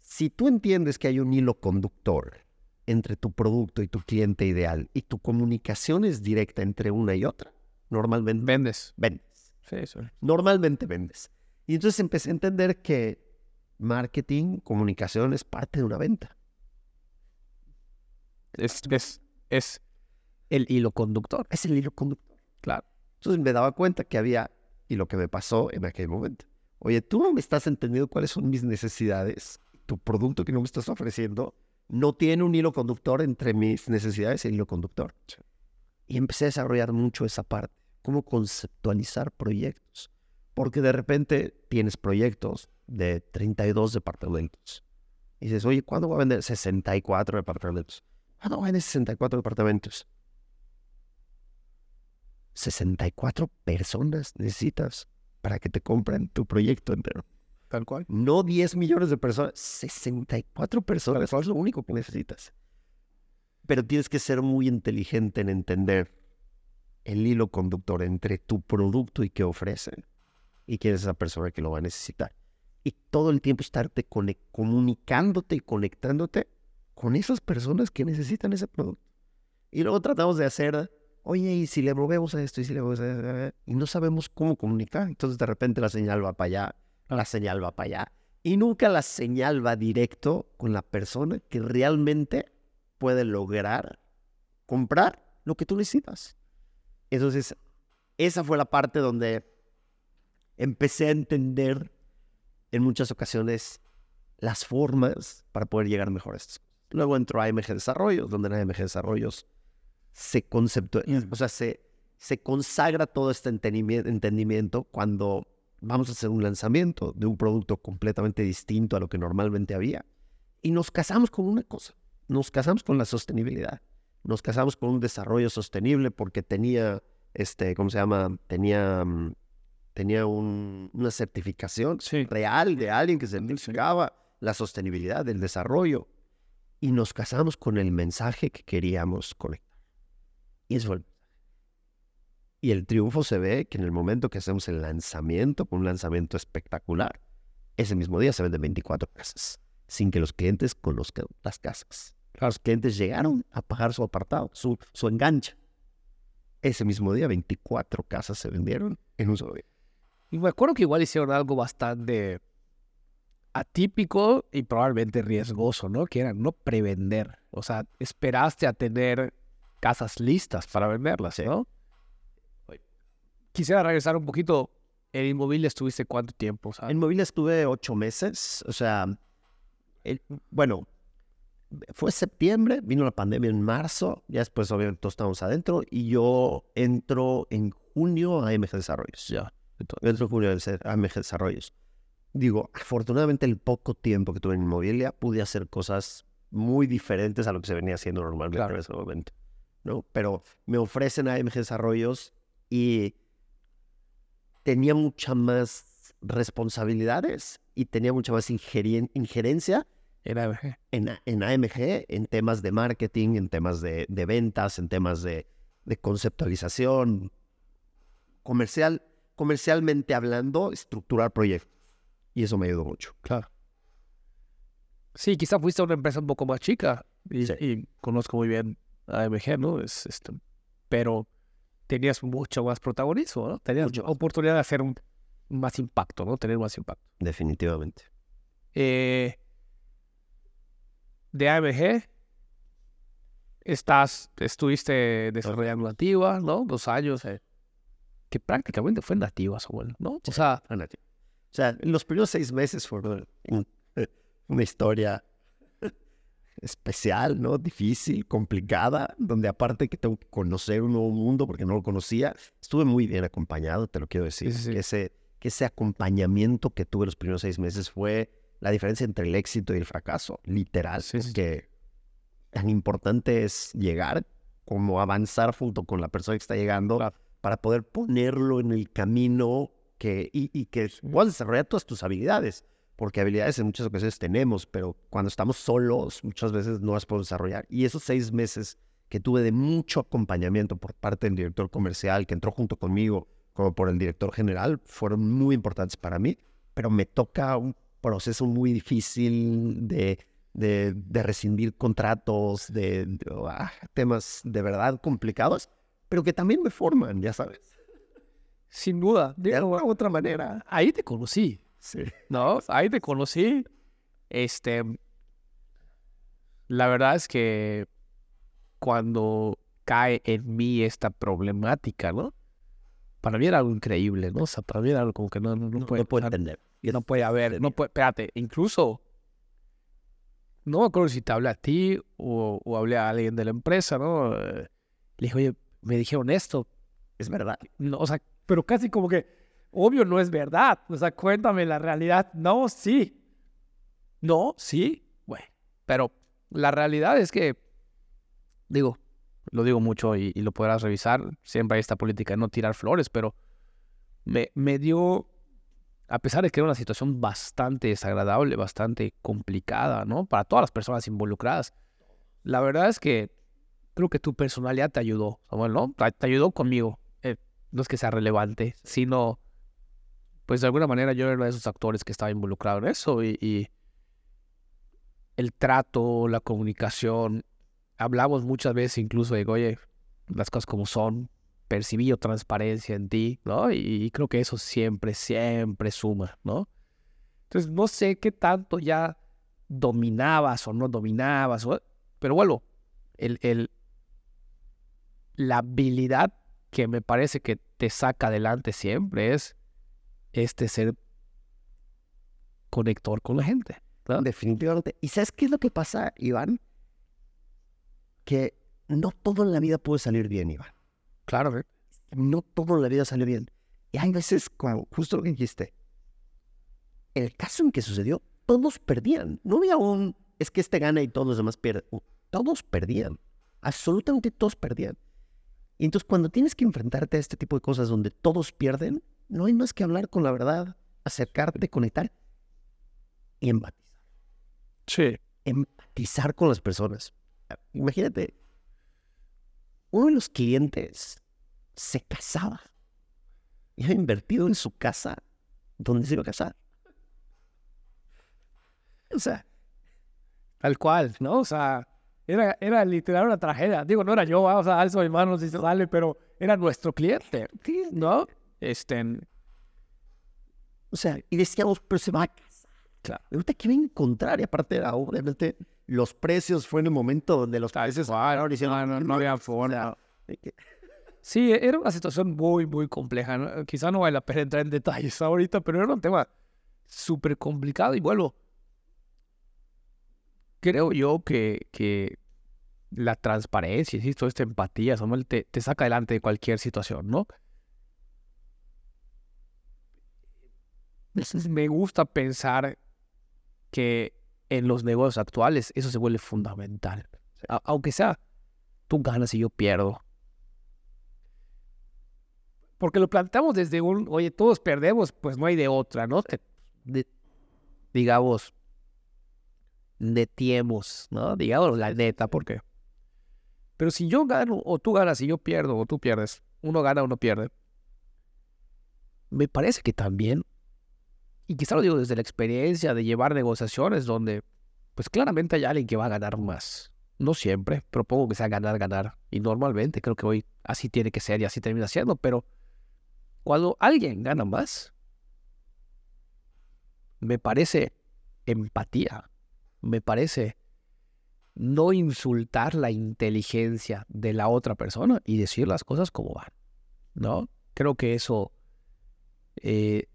Si tú entiendes que hay un hilo conductor entre tu producto y tu cliente ideal y tu comunicación es directa entre una y otra, normalmente vendes. vendes. Sí, eso. Normalmente vendes. Y entonces empecé a entender que marketing, comunicación es parte de una venta. Es, es, es el hilo conductor. Es el hilo conductor. Claro. Entonces me daba cuenta que había, y lo que me pasó en aquel momento, oye, tú no me estás entendiendo cuáles son mis necesidades. Tu producto que no me estás ofreciendo no tiene un hilo conductor entre mis necesidades y el hilo conductor. Y empecé a desarrollar mucho esa parte, cómo conceptualizar proyectos. Porque de repente tienes proyectos de 32 departamentos. Y dices, oye, ¿cuándo voy a vender 64 departamentos? ¿Cuándo voy a vender 64 departamentos? 64 personas necesitas para que te compren tu proyecto entero. Tal cual. No 10 millones de personas, 64 personas. Eso es lo único que necesitas. Pero tienes que ser muy inteligente en entender el hilo conductor entre tu producto y qué ofrecen y quién es esa persona que lo va a necesitar. Y todo el tiempo estarte comunicándote y conectándote con esas personas que necesitan ese producto. Y luego tratamos de hacer, oye, y si le movemos a esto y si le movemos a esto, y no sabemos cómo comunicar. Entonces de repente la señal va para allá, la señal va para allá. Y nunca la señal va directo con la persona que realmente puede lograr comprar lo que tú necesitas. Entonces, esa fue la parte donde empecé a entender en muchas ocasiones las formas para poder llegar mejor a estas cosas. Luego entró a AMG Desarrollos, donde en AMG Desarrollos se conceptúa, o sea, se, se consagra todo este entendimiento, entendimiento cuando vamos a hacer un lanzamiento de un producto completamente distinto a lo que normalmente había. Y nos casamos con una cosa, nos casamos con la sostenibilidad. Nos casamos con un desarrollo sostenible porque tenía, este, ¿cómo se llama? Tenía, mm, tenía un- una certificación Sí. real de alguien que certificaba la sostenibilidad del desarrollo. Y nos casamos con el mensaje que queríamos conectar. Y eso fue el y el triunfo se ve que en el momento que hacemos el lanzamiento, un lanzamiento espectacular, ese mismo día se venden 24 casas, sin que los clientes conozcan las casas. Los clientes llegaron a pagar su apartado, su, su enganche. Ese mismo día, 24 casas se vendieron en un solo día. Y me acuerdo que igual hicieron algo bastante atípico y probablemente riesgoso, ¿no? Que era no prevender. O sea, esperaste a tener casas listas para venderlas, ¿no? Quisiera regresar un poquito. En inmobiliaria estuviste cuánto tiempo, O sea, En Movilia estuve ocho meses, o sea, el- bueno, fue septiembre, vino la pandemia en marzo, ya después obviamente todos estábamos adentro y yo entro en junio a AMG Desarrollos. Ya. Entro en junio a AMG Desarrollos. Digo, afortunadamente el poco tiempo que tuve en inmobiliaria pude hacer cosas muy diferentes a lo que se venía haciendo normalmente Claro. en ese momento, ¿no? Pero me ofrecen AMG Desarrollos y tenía mucha más responsabilidades y tenía mucha más injerencia Era AMG. en, en AMG, en temas de marketing, en temas de, de ventas, en temas de, de conceptualización, comercial, comercialmente hablando, estructurar proyectos. Y eso me ayudó mucho. Claro. Sí, quizá fuiste a una empresa un poco más chica y, Sí. y conozco muy bien a AMG, ¿no? Es, este, pero tenías mucho más protagonismo, ¿no? Tenías Mucho oportunidad de hacer un, más impacto, ¿no? Tener más impacto. Definitivamente. Eh, de AMG, estás, estuviste desarrollando nativa, ¿no? Dos años, eh, que prácticamente fue nativa, Samuel, ¿no? O sea, O sea, los primeros seis meses fueron un- una historia especial, ¿no? Difícil, complicada, donde aparte que tengo que conocer un nuevo mundo porque no lo conocía, estuve muy bien acompañado, te lo quiero decir. Sí, sí, sí. Ese, que ese acompañamiento que tuve los primeros seis meses fue la diferencia entre el éxito y el fracaso, literal, Sí, porque tan importante es llegar como avanzar junto con la persona que está llegando Claro. Para poder ponerlo en el camino que, y, y que puedas desarrollar todas tus habilidades. Porque habilidades en muchas ocasiones tenemos, pero cuando estamos solos, muchas veces no las podemos desarrollar. Y esos seis meses que tuve de mucho acompañamiento por parte del director comercial que entró junto conmigo, como por el director general, fueron muy importantes para mí. Pero me toca un proceso muy difícil de, rescindir contratos, de, de, ah, temas de verdad complicados, pero que también me forman, ya sabes. sin duda, De alguna u otra manera. ahí te conocí, Sí. ¿no? Ahí te conocí. Este, la verdad es que cuando cae en mí esta problemática, ¿no? Para mí era algo increíble, ¿no? O sea, para mí era algo como que no, no, no No, puede, no sea, entender. no puede haber, no puede, espérate, incluso, no me acuerdo si te hablé a ti o, o hablé a alguien de la empresa, ¿no? Eh, Le dije, oye, me dijeron esto, Es verdad. no, o sea, pero casi como que, obvio, no es verdad. O sea, cuéntame la realidad. No, sí. No, sí. Bueno, pero la realidad es que, digo, lo digo mucho y, y lo podrás revisar. Siempre hay esta política de no tirar flores, pero me, me dio, a pesar de que era una situación bastante desagradable, bastante complicada, ¿no? Para todas las personas involucradas. La verdad es que creo que tu personalidad te ayudó, ¿no? Te, ayudó conmigo. Eh, no es que sea relevante, sino, pues de alguna manera yo era uno de esos actores que estaba involucrado en eso y, el trato, la comunicación, hablamos muchas veces incluso de, oye, las cosas como son, percibí yo transparencia en ti, ¿no? Y, creo que eso siempre, siempre suma, ¿no? Entonces, no sé qué tanto ya dominabas o no dominabas, o- pero el, el, la habilidad que me parece que te saca adelante siempre es este ser conector con la gente. ¿no? Definitivamente. ¿Y sabes qué es lo que pasa, Iván? Que no todo en la vida puede salir bien, Iván. Claro, ¿eh? No todo en la vida sale bien. Y hay veces, cuando, justo lo que dijiste, el caso en que sucedió, todos perdían. No había un, es que este gana y todos los demás pierden. Todos perdían. Absolutamente todos perdían. Y entonces cuando tienes que enfrentarte a este tipo de cosas donde todos pierden, no hay más que hablar con la verdad, acercarte, conectar y empatizar. Sí. empatizar con las personas. Imagínate, uno de los clientes se casaba y había invertido en su casa donde se iba a casar. O sea, Tal cual, ¿no? O sea, era, era literal una tragedia. Digo, no era yo, ¿va? o sea, alzo mis manos y se sale, pero era nuestro cliente, ¿no? Este, o sea, y decíamos, pero se va a casar. Claro. Ahorita qué va a encontrar y aparte era, obviamente los precios fue en el momento donde los precios hicieron, No, no, no había forma. que- Sí, era una situación muy, muy compleja. ¿no? Quizá no vale la pena entrar en detalles ahorita, pero era un tema súper complicado y vuelvo. Creo yo que, que la transparencia, insisto, esta empatía, Samuel, te, te saca adelante de cualquier situación, ¿no? Me gusta pensar que en los negocios actuales eso se vuelve fundamental. A- aunque sea, tú ganas y yo pierdo. Porque lo planteamos desde un, oye, todos perdemos, pues no hay de otra, ¿no? Te- de- digamos, netiemos, ¿no? Digamos la neta, ¿por qué? Pero si yo gano, o tú ganas y yo pierdo, o tú pierdes, uno gana, uno pierde. Me parece que también, y quizá lo digo desde la experiencia de llevar negociaciones donde, pues claramente hay alguien que va a ganar más. No siempre, propongo que sea ganar, ganar. Y normalmente creo que hoy así tiene que ser y así termina siendo, pero cuando alguien gana más, me parece empatía, me parece no insultar la inteligencia de la otra persona y decir las cosas como van, ¿no? Creo que eso eh,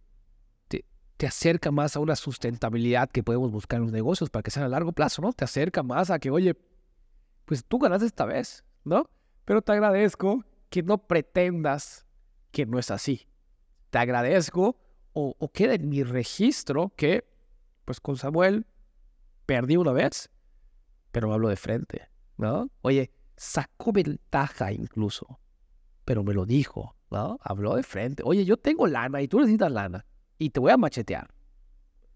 te, te, acerca más a una sustentabilidad que podemos buscar en los negocios para que sean a largo plazo, ¿no? Te acerca más a que, oye, pues tú ganas esta vez, ¿no? Pero te agradezco que no pretendas que no es así. Te agradezco o, o queda en mi registro que, pues con Samuel, perdí una vez, pero hablo de frente, ¿no? Oye, sacó ventaja incluso, pero me lo dijo, ¿no? Habló de frente. Oye, yo tengo lana y tú necesitas lana y te voy a machetear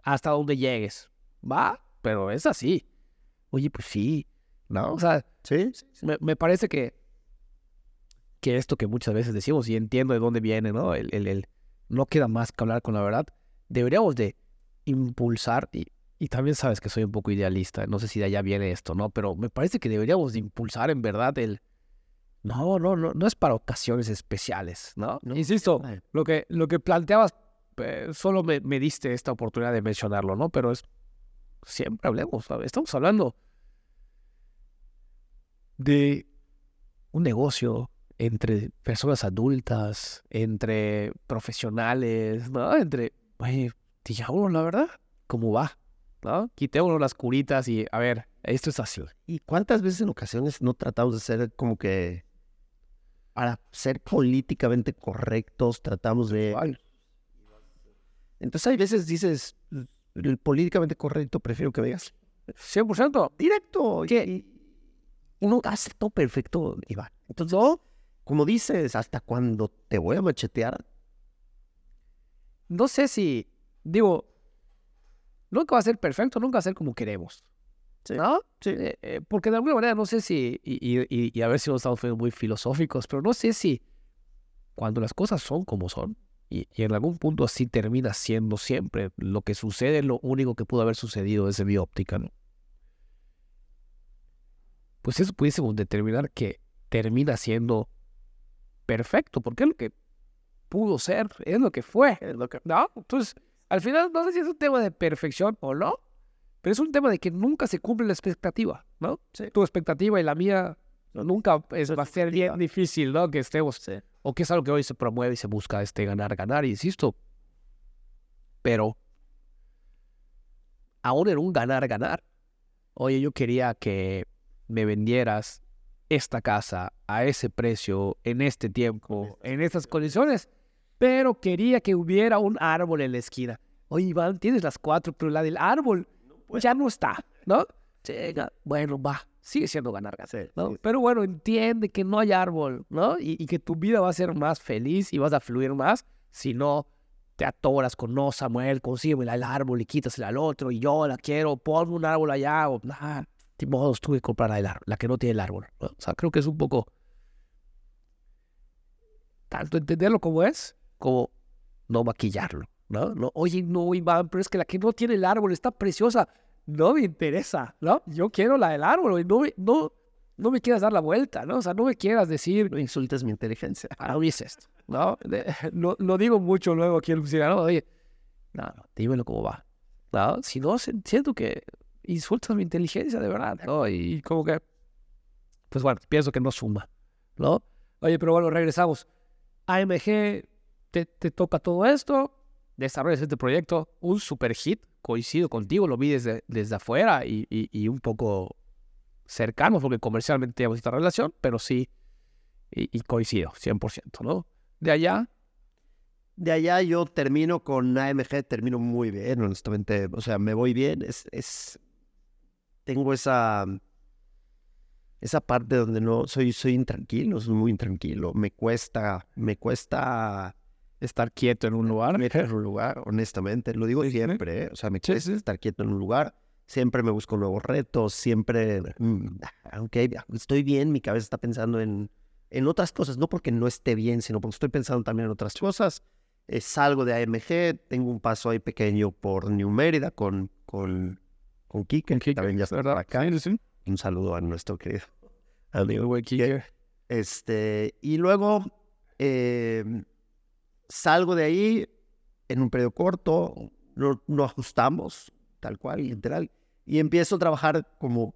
hasta donde llegues, ¿va? Pero es así. Oye, pues sí, ¿no? O sea, sí, Me, me, parece que, que esto que muchas veces decimos, y entiendo de dónde viene, ¿no? El, el, el no queda más que hablar con la verdad. Deberíamos de impulsar, y, y también sabes que soy un poco idealista, no sé si de allá viene esto, ¿no? Pero me parece que deberíamos de impulsar en verdad el... No, no, no, no es para ocasiones especiales, ¿no? No, Insisto, no. lo que, lo que planteabas, eh, solo me, me, diste esta oportunidad de mencionarlo, ¿no? Pero es... Siempre hablemos, ¿sabes? Estamos hablando de un negocio entre personas adultas, entre profesionales, ¿no? Entre, oye, la verdad, ¿cómo va? ¿No? Quitémonos las curitas y, a ver, esto es así. ¿Y cuántas veces en ocasiones no tratamos de ser como que, para ser políticamente correctos, tratamos de... Entonces hay veces dices, el políticamente correcto prefiero que veas 100% directo. ¿Qué? Y uno hace todo perfecto, Iván. Entonces, no, como dices, hasta cuando te voy a machetear. No sé si, digo, nunca va a ser perfecto, nunca va a ser como queremos. Sí. ¿No? Sí. Eh, eh, porque de alguna manera no sé si, y, y, y, a ver si nos estamos siendo muy filosóficos, pero no sé si cuando las cosas son como son, y, y, en algún punto así termina siendo siempre, lo que sucede es lo único que pudo haber sucedido desde mi óptica, ¿no? Pues eso pudiésemos determinar que termina siendo perfecto, porque es lo que pudo ser, es lo que fue, es lo que, ¿no? Entonces, al final, no sé si es un tema de perfección o no, pero es un tema de que nunca se cumple la expectativa, ¿no? Sí. Tu expectativa y la mía no, nunca es, va a ser bien difícil, ¿no? Que estemos, Sí. o que es algo que hoy se promueve y se busca este ganar, ganar, insisto. Pero aún en un ganar, ganar. Oye, yo quería que me vendieras esta casa a ese precio, en este tiempo, en estas condiciones, pero quería que hubiera un árbol en la esquina. Oye, Iván, tienes las cuatro, pero la del árbol ya no está, ¿no? Llega, bueno, va, sigue siendo ganar, ¿no? Pero bueno, entiende que no hay árbol, ¿no? Y, y que tu vida va a ser más feliz y vas a fluir más si no te atoras con, no, Samuel, consígueme el árbol y quítasela al otro y yo la quiero, ponme un árbol allá o nada. De modos, tuve que comprar del árbol, la que no tiene el árbol. ¿no? O sea, creo que es un poco tanto entenderlo como es, como no maquillarlo, ¿no? no Oye, no, Iván, pero es que la que no tiene el árbol está preciosa. No me interesa, ¿no? Yo quiero la del árbol y no me, no, no me quieras dar la vuelta, ¿no? O sea, no me quieras decir, No insultes mi inteligencia. ah, no es esto, ¿no? Lo, lo digo mucho luego aquí en la oficina, ¿no? Oye, no, no, dímelo cómo va, ¿no? Si no, siento que insultas mi inteligencia de verdad, ¿no? Y como que, pues bueno, pienso que no suma, ¿no? Oye, pero bueno, regresamos. AMG, te, te toca todo esto, desarrollas este proyecto, un super hit, coincido contigo, lo vi desde, desde afuera y, y, y un poco cercano, porque comercialmente teníamos esta relación, pero sí, y, y coincido, 100%, ¿no? De allá, De allá yo termino con AMG, termino muy bien, honestamente. O sea, me voy bien. Es, es tengo esa esa parte donde no soy soy intranquilo, soy muy intranquilo. Me cuesta, me cuesta estar quieto en un lugar. meter en un lugar, honestamente. Lo digo siempre, ¿eh? O sea, me cuesta sí. estar quieto en un lugar. Siempre me busco nuevos retos, siempre, mm, aunque estoy bien, mi cabeza está pensando en, en otras cosas, no porque no esté bien, sino porque estoy pensando también en otras cosas. Eh, salgo de AMG, tengo un paso ahí pequeño por New Mérida con, con, con Kike, que también ya está por acá. Sí. Un saludo a nuestro querido amigo. Kike. Este, y luego eh, salgo de ahí en un periodo corto, no, no ajustamos, tal cual, literal, y empiezo a trabajar como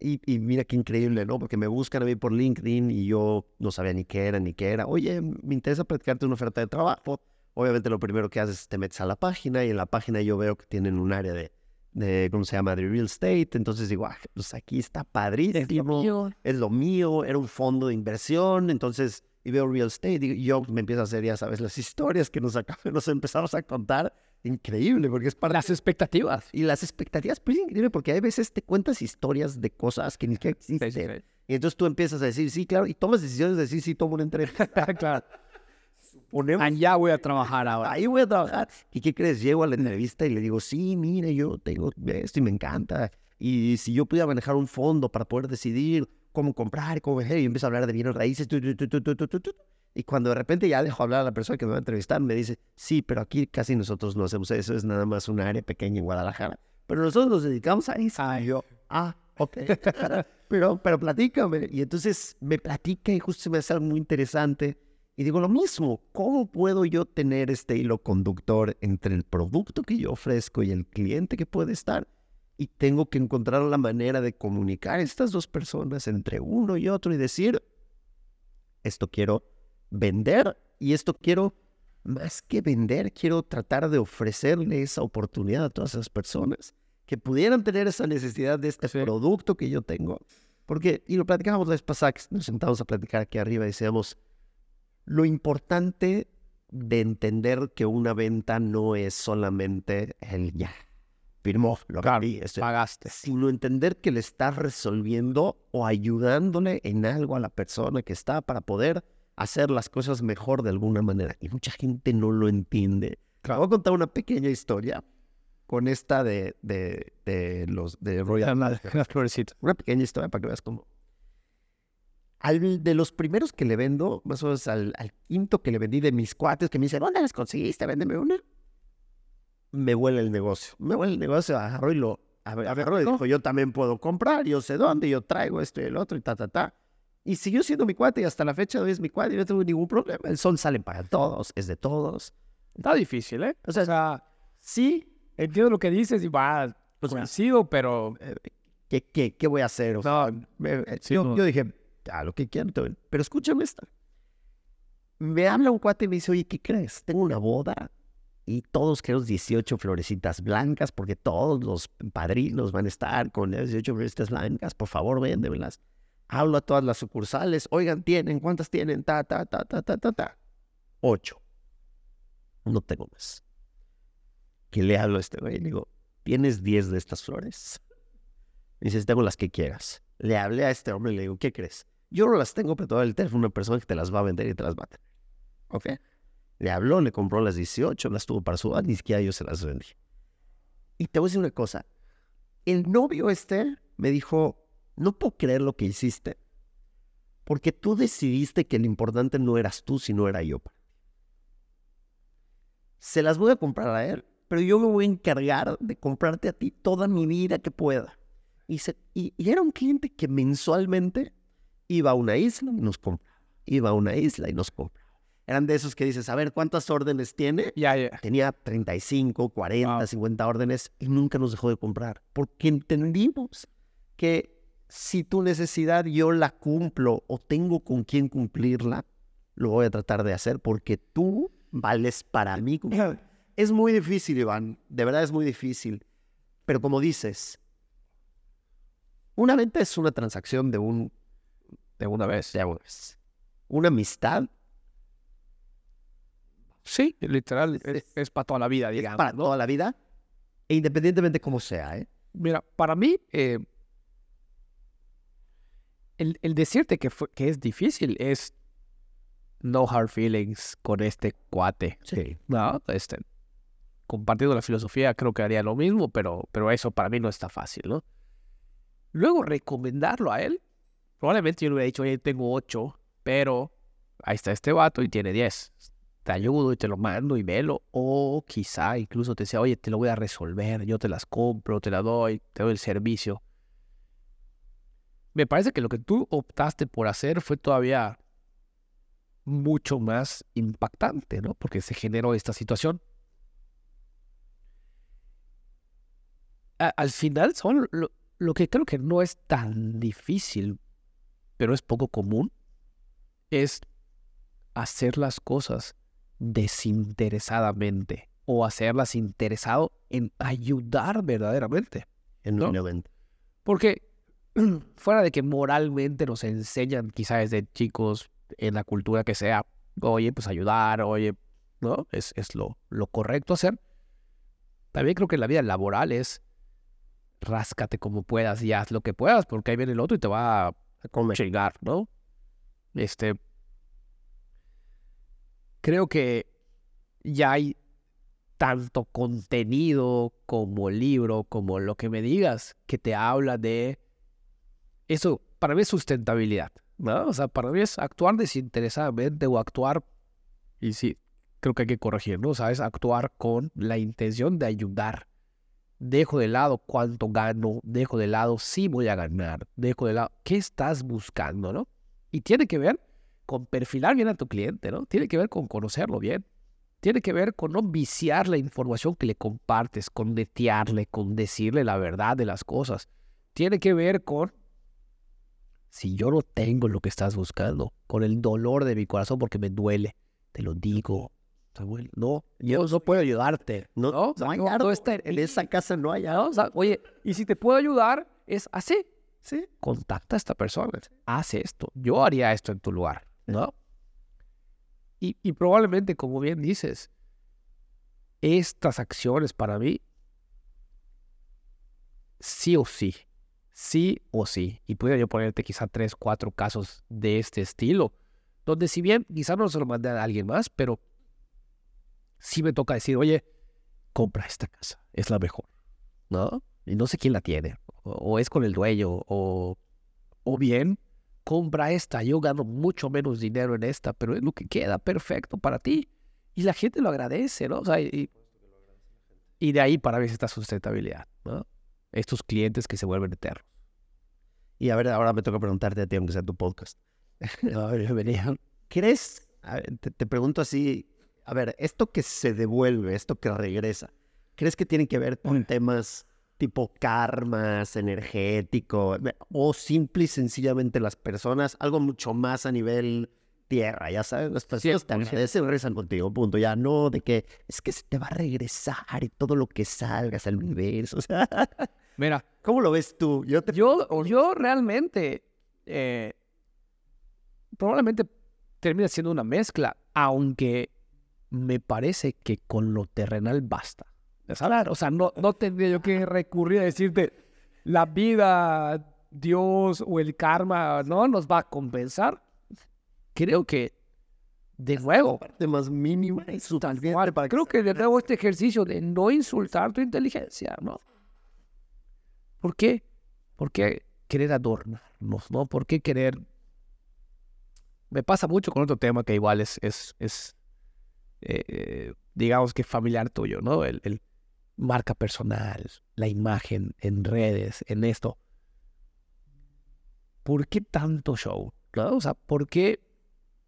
Y, y mira qué increíble, ¿no? Porque me buscan a mí por LinkedIn y yo no sabía ni qué era, ni qué era. Oye, me interesa platicarte una oferta de trabajo. Obviamente lo primero que haces es te metes a la página y en la página yo veo que tienen un área de, de ¿cómo se llama? De real estate. Entonces digo, ah, pues aquí está padrísimo. Es lo mío, era un fondo de inversión. Entonces, y veo real estate y yo me empiezo a hacer, ya sabes, las historias que nos, acá, nos empezamos a contar. Increíble, porque es para... Las expectativas. Y las expectativas, pues es increíble, porque hay veces te cuentas historias de cosas que ni siquiera existen. Sí, sí, sí. Y entonces tú empiezas a decir, sí, claro, y tomas decisiones de decir, sí, tomo una entrevista. claro. Ponemos Allá voy a trabajar ahora. ahí voy a trabajar. ¿Y qué crees? Llego a la entrevista y le digo, sí, mire, yo tengo esto y me encanta. Y si yo pudiera manejar un fondo para poder decidir cómo comprar cómo vender, y empiezo a hablar de bienes raíces. tu, tu, tu. Y cuando de repente ya dejo hablar a la persona que me va a entrevistar, me dice, sí, pero aquí casi nosotros no hacemos eso, es nada más una área pequeña en Guadalajara. Pero nosotros nos dedicamos a eso. Ah, yo. Ah, ok. pero, pero platícame. Y entonces me platica y justo se me hace algo muy interesante. Y digo lo mismo, ¿cómo puedo yo tener este hilo conductor entre el producto que yo ofrezco y el cliente que puede estar? Y tengo que encontrar la manera de comunicar estas dos personas entre uno y otro y decir, esto quiero vender y esto quiero, más que vender, quiero tratar de ofrecerle esa oportunidad a todas esas personas que pudieran tener esa necesidad de este Sí. producto que yo tengo. Porque, y lo platicábamos la vez pasada, que nos sentamos a platicar aquí arriba y decíamos, lo importante de entender que una venta no es solamente el ya, firmó, lo Claro, vendí, esto- Pagaste. sino entender que le estás resolviendo o ayudándole en algo a la persona que está para poder hacer las cosas mejor de alguna manera. Y mucha gente no lo entiende. Te voy a contar una pequeña historia con esta de, de, de los de Royal. Las florecitas. Una pequeña historia para que veas cómo. Al, de los primeros que le vendo, más o menos al, al quinto que le vendí de mis cuates, que me dicen, ¿dónde las conseguiste? Véndeme una. Me huele el negocio. Me huele el negocio, agarró y lo agarró y dijo, yo también puedo comprar, yo sé dónde, yo traigo esto y el otro y ta, ta, ta. Y siguió siendo mi cuate y hasta la fecha de hoy es mi cuate y no tengo ningún problema. El sol sale para todos, es de todos. Está difícil, ¿eh? O sea, sí, entiendo lo que dices y va, Pues, coincido, pero ¿qué, qué, qué voy a hacer? O sea, no, Me- eh, Sí, yo, no. yo dije, a lo que bien". pero escúchame esta. Me habla un cuate y me dice, oye, ¿qué crees? Tengo una boda y todos queremos 18 florecitas blancas porque todos los padrinos van a estar con las 18 florecitas blancas. Por favor, véndemelas. Hablo a todas las sucursales. Oigan, ¿tienen? ¿Cuántas tienen? Ta, ta, ta, ta, ta, ta, ta. Ocho. No tengo más. Que le hablo a este güey le digo, ¿tienes 10 de estas flores? Me dice, tengo las que quieras. Le hablé a este hombre y le digo, ¿qué crees? Yo no las tengo, pero todo el teléfono una persona que te las va a vender y te las va a tener. ¿Ok? Le habló, le compró las 18, las tuvo para su boda, ni siquiera yo se las vendí. Y te voy a decir una cosa. El novio este me dijo, no puedo creer lo que hiciste, porque tú decidiste que lo importante no eras tú, sino era yo. Se las voy a comprar a él, pero yo me voy a encargar de comprarte a ti toda mi vida que pueda. Y, se- y- era un cliente que mensualmente iba a una isla y nos compraba. Iba a una isla y nos compraba. Eran de esos que dices, a ver, ¿cuántas órdenes tiene? ya, ya. Tenía 35, 40, Wow. 50 órdenes y nunca nos dejó de comprar. Porque entendimos que si tu necesidad yo la cumplo o tengo con quién cumplirla, lo voy a tratar de hacer porque tú vales para mí. Es muy difícil, Iván. De verdad es muy difícil. Pero como dices, una venta es una transacción de un De una vez. de una vez. Una amistad Sí, literal, Es- para toda la vida, es digamos. para ¿no? toda la vida, e independientemente cómo sea, ¿eh? Mira, para mí, eh, el, el decirte que, fue- que es difícil es no hard feelings con este cuate. Sí. No, este, compartiendo la filosofía, creo que haría lo mismo, pero, pero eso para mí no está fácil, ¿no? Luego, recomendarlo a él. Probablemente yo le hubiera dicho, oye, tengo ocho, pero ahí está este vato y tiene diez. Te ayudo y te lo mando y velo. O quizá incluso te decía, oye, te lo voy a resolver, yo te las compro, te la doy, te doy el servicio. Me parece que lo que tú optaste por hacer fue todavía mucho más impactante, ¿no? Porque se generó esta situación. Al final son lo- lo que creo que no es tan difícil, pero es poco común, es hacer las cosas desinteresadamente o hacerlas interesado en ayudar verdaderamente. En ¿no? Porque fuera de que moralmente nos enseñan quizás desde chicos en la cultura que sea, oye, pues ayudar, oye, ¿no? Es, es lo, lo correcto hacer. También creo que en la vida laboral es ráscate como puedas y haz lo que puedas, porque ahí viene el otro y te va a chingar, ¿no? Este. Creo que ya hay tanto contenido como libro, como lo que me digas, que te habla de eso, para mí es sustentabilidad, ¿no? O sea, para mí es actuar desinteresadamente o actuar, y sí, creo que hay que corregir, ¿no? O sea, es actuar con la intención de ayudar. Dejo de lado cuánto gano, dejo de lado si voy a ganar, dejo de lado qué estás buscando, ¿no? Y tiene que ver con perfilar bien a tu cliente, ¿no? Tiene que ver con conocerlo bien. Tiene que ver con no viciar la información que le compartes, con netearle, con decirle la verdad de las cosas. Tiene que ver con si yo no tengo lo que estás buscando, con el dolor de mi corazón porque me duele, te lo digo. Samuel, no, yo no puedo ayudarte. No, No, no hay no, en esa casa no hay. O sea, oye, y si te puedo ayudar, es así. Sí. Contacta a esta persona. Haz esto. Yo haría esto en tu lugar, ¿no? Y, probablemente, como bien dices, estas acciones para mí, sí o sí, sí o sí, y puedo yo ponerte quizá tres, cuatro casos de este estilo, donde si bien quizá no se lo mandé a alguien más, pero sí me toca decir, oye, compra esta casa, es la mejor, ¿no? Y no sé quién la tiene, o, o es con el dueño, o, o bien, compra esta, yo gano mucho menos dinero en esta, pero es lo que queda perfecto para ti. Y la gente lo agradece, ¿no? O sea, y, y de ahí para mí es esta sustentabilidad, ¿no? Estos clientes que se vuelven eternos. Y a ver, ahora me toca preguntarte a ti, aunque sea tu podcast. A ver, venía. ¿Crees? a ver, te, te pregunto así, a ver, esto que se devuelve, esto que regresa, ¿crees que tiene que ver con temas tipo karmas, energético, o simple y sencillamente las personas, algo mucho más a nivel tierra, ya sabes, las personas te 100%. agradecen, regresan contigo, punto, ya no de que es que se te va a regresar y todo lo que salgas al universo, o sea, Mira, ¿cómo lo ves tú? Yo te yo, yo realmente eh, probablemente termina siendo una mezcla, aunque me parece que con lo terrenal basta. O sea, no, no tendría yo que recurrir a decirte la vida, Dios o el karma no nos va a compensar. Creo que, de nuevo, parte más mínima y tal suficiente cual, para creo que de nuevo este ejercicio de no insultar tu inteligencia, ¿no? ¿Por qué? ¿Por qué querer adornarnos, no? ¿Por qué querer...? Me pasa mucho con otro tema que igual es, es, es eh, eh, digamos que familiar tuyo, ¿no? El, el marca personal, la imagen en redes, en esto. ¿Por qué tanto show? ¿no? O sea, ¿por qué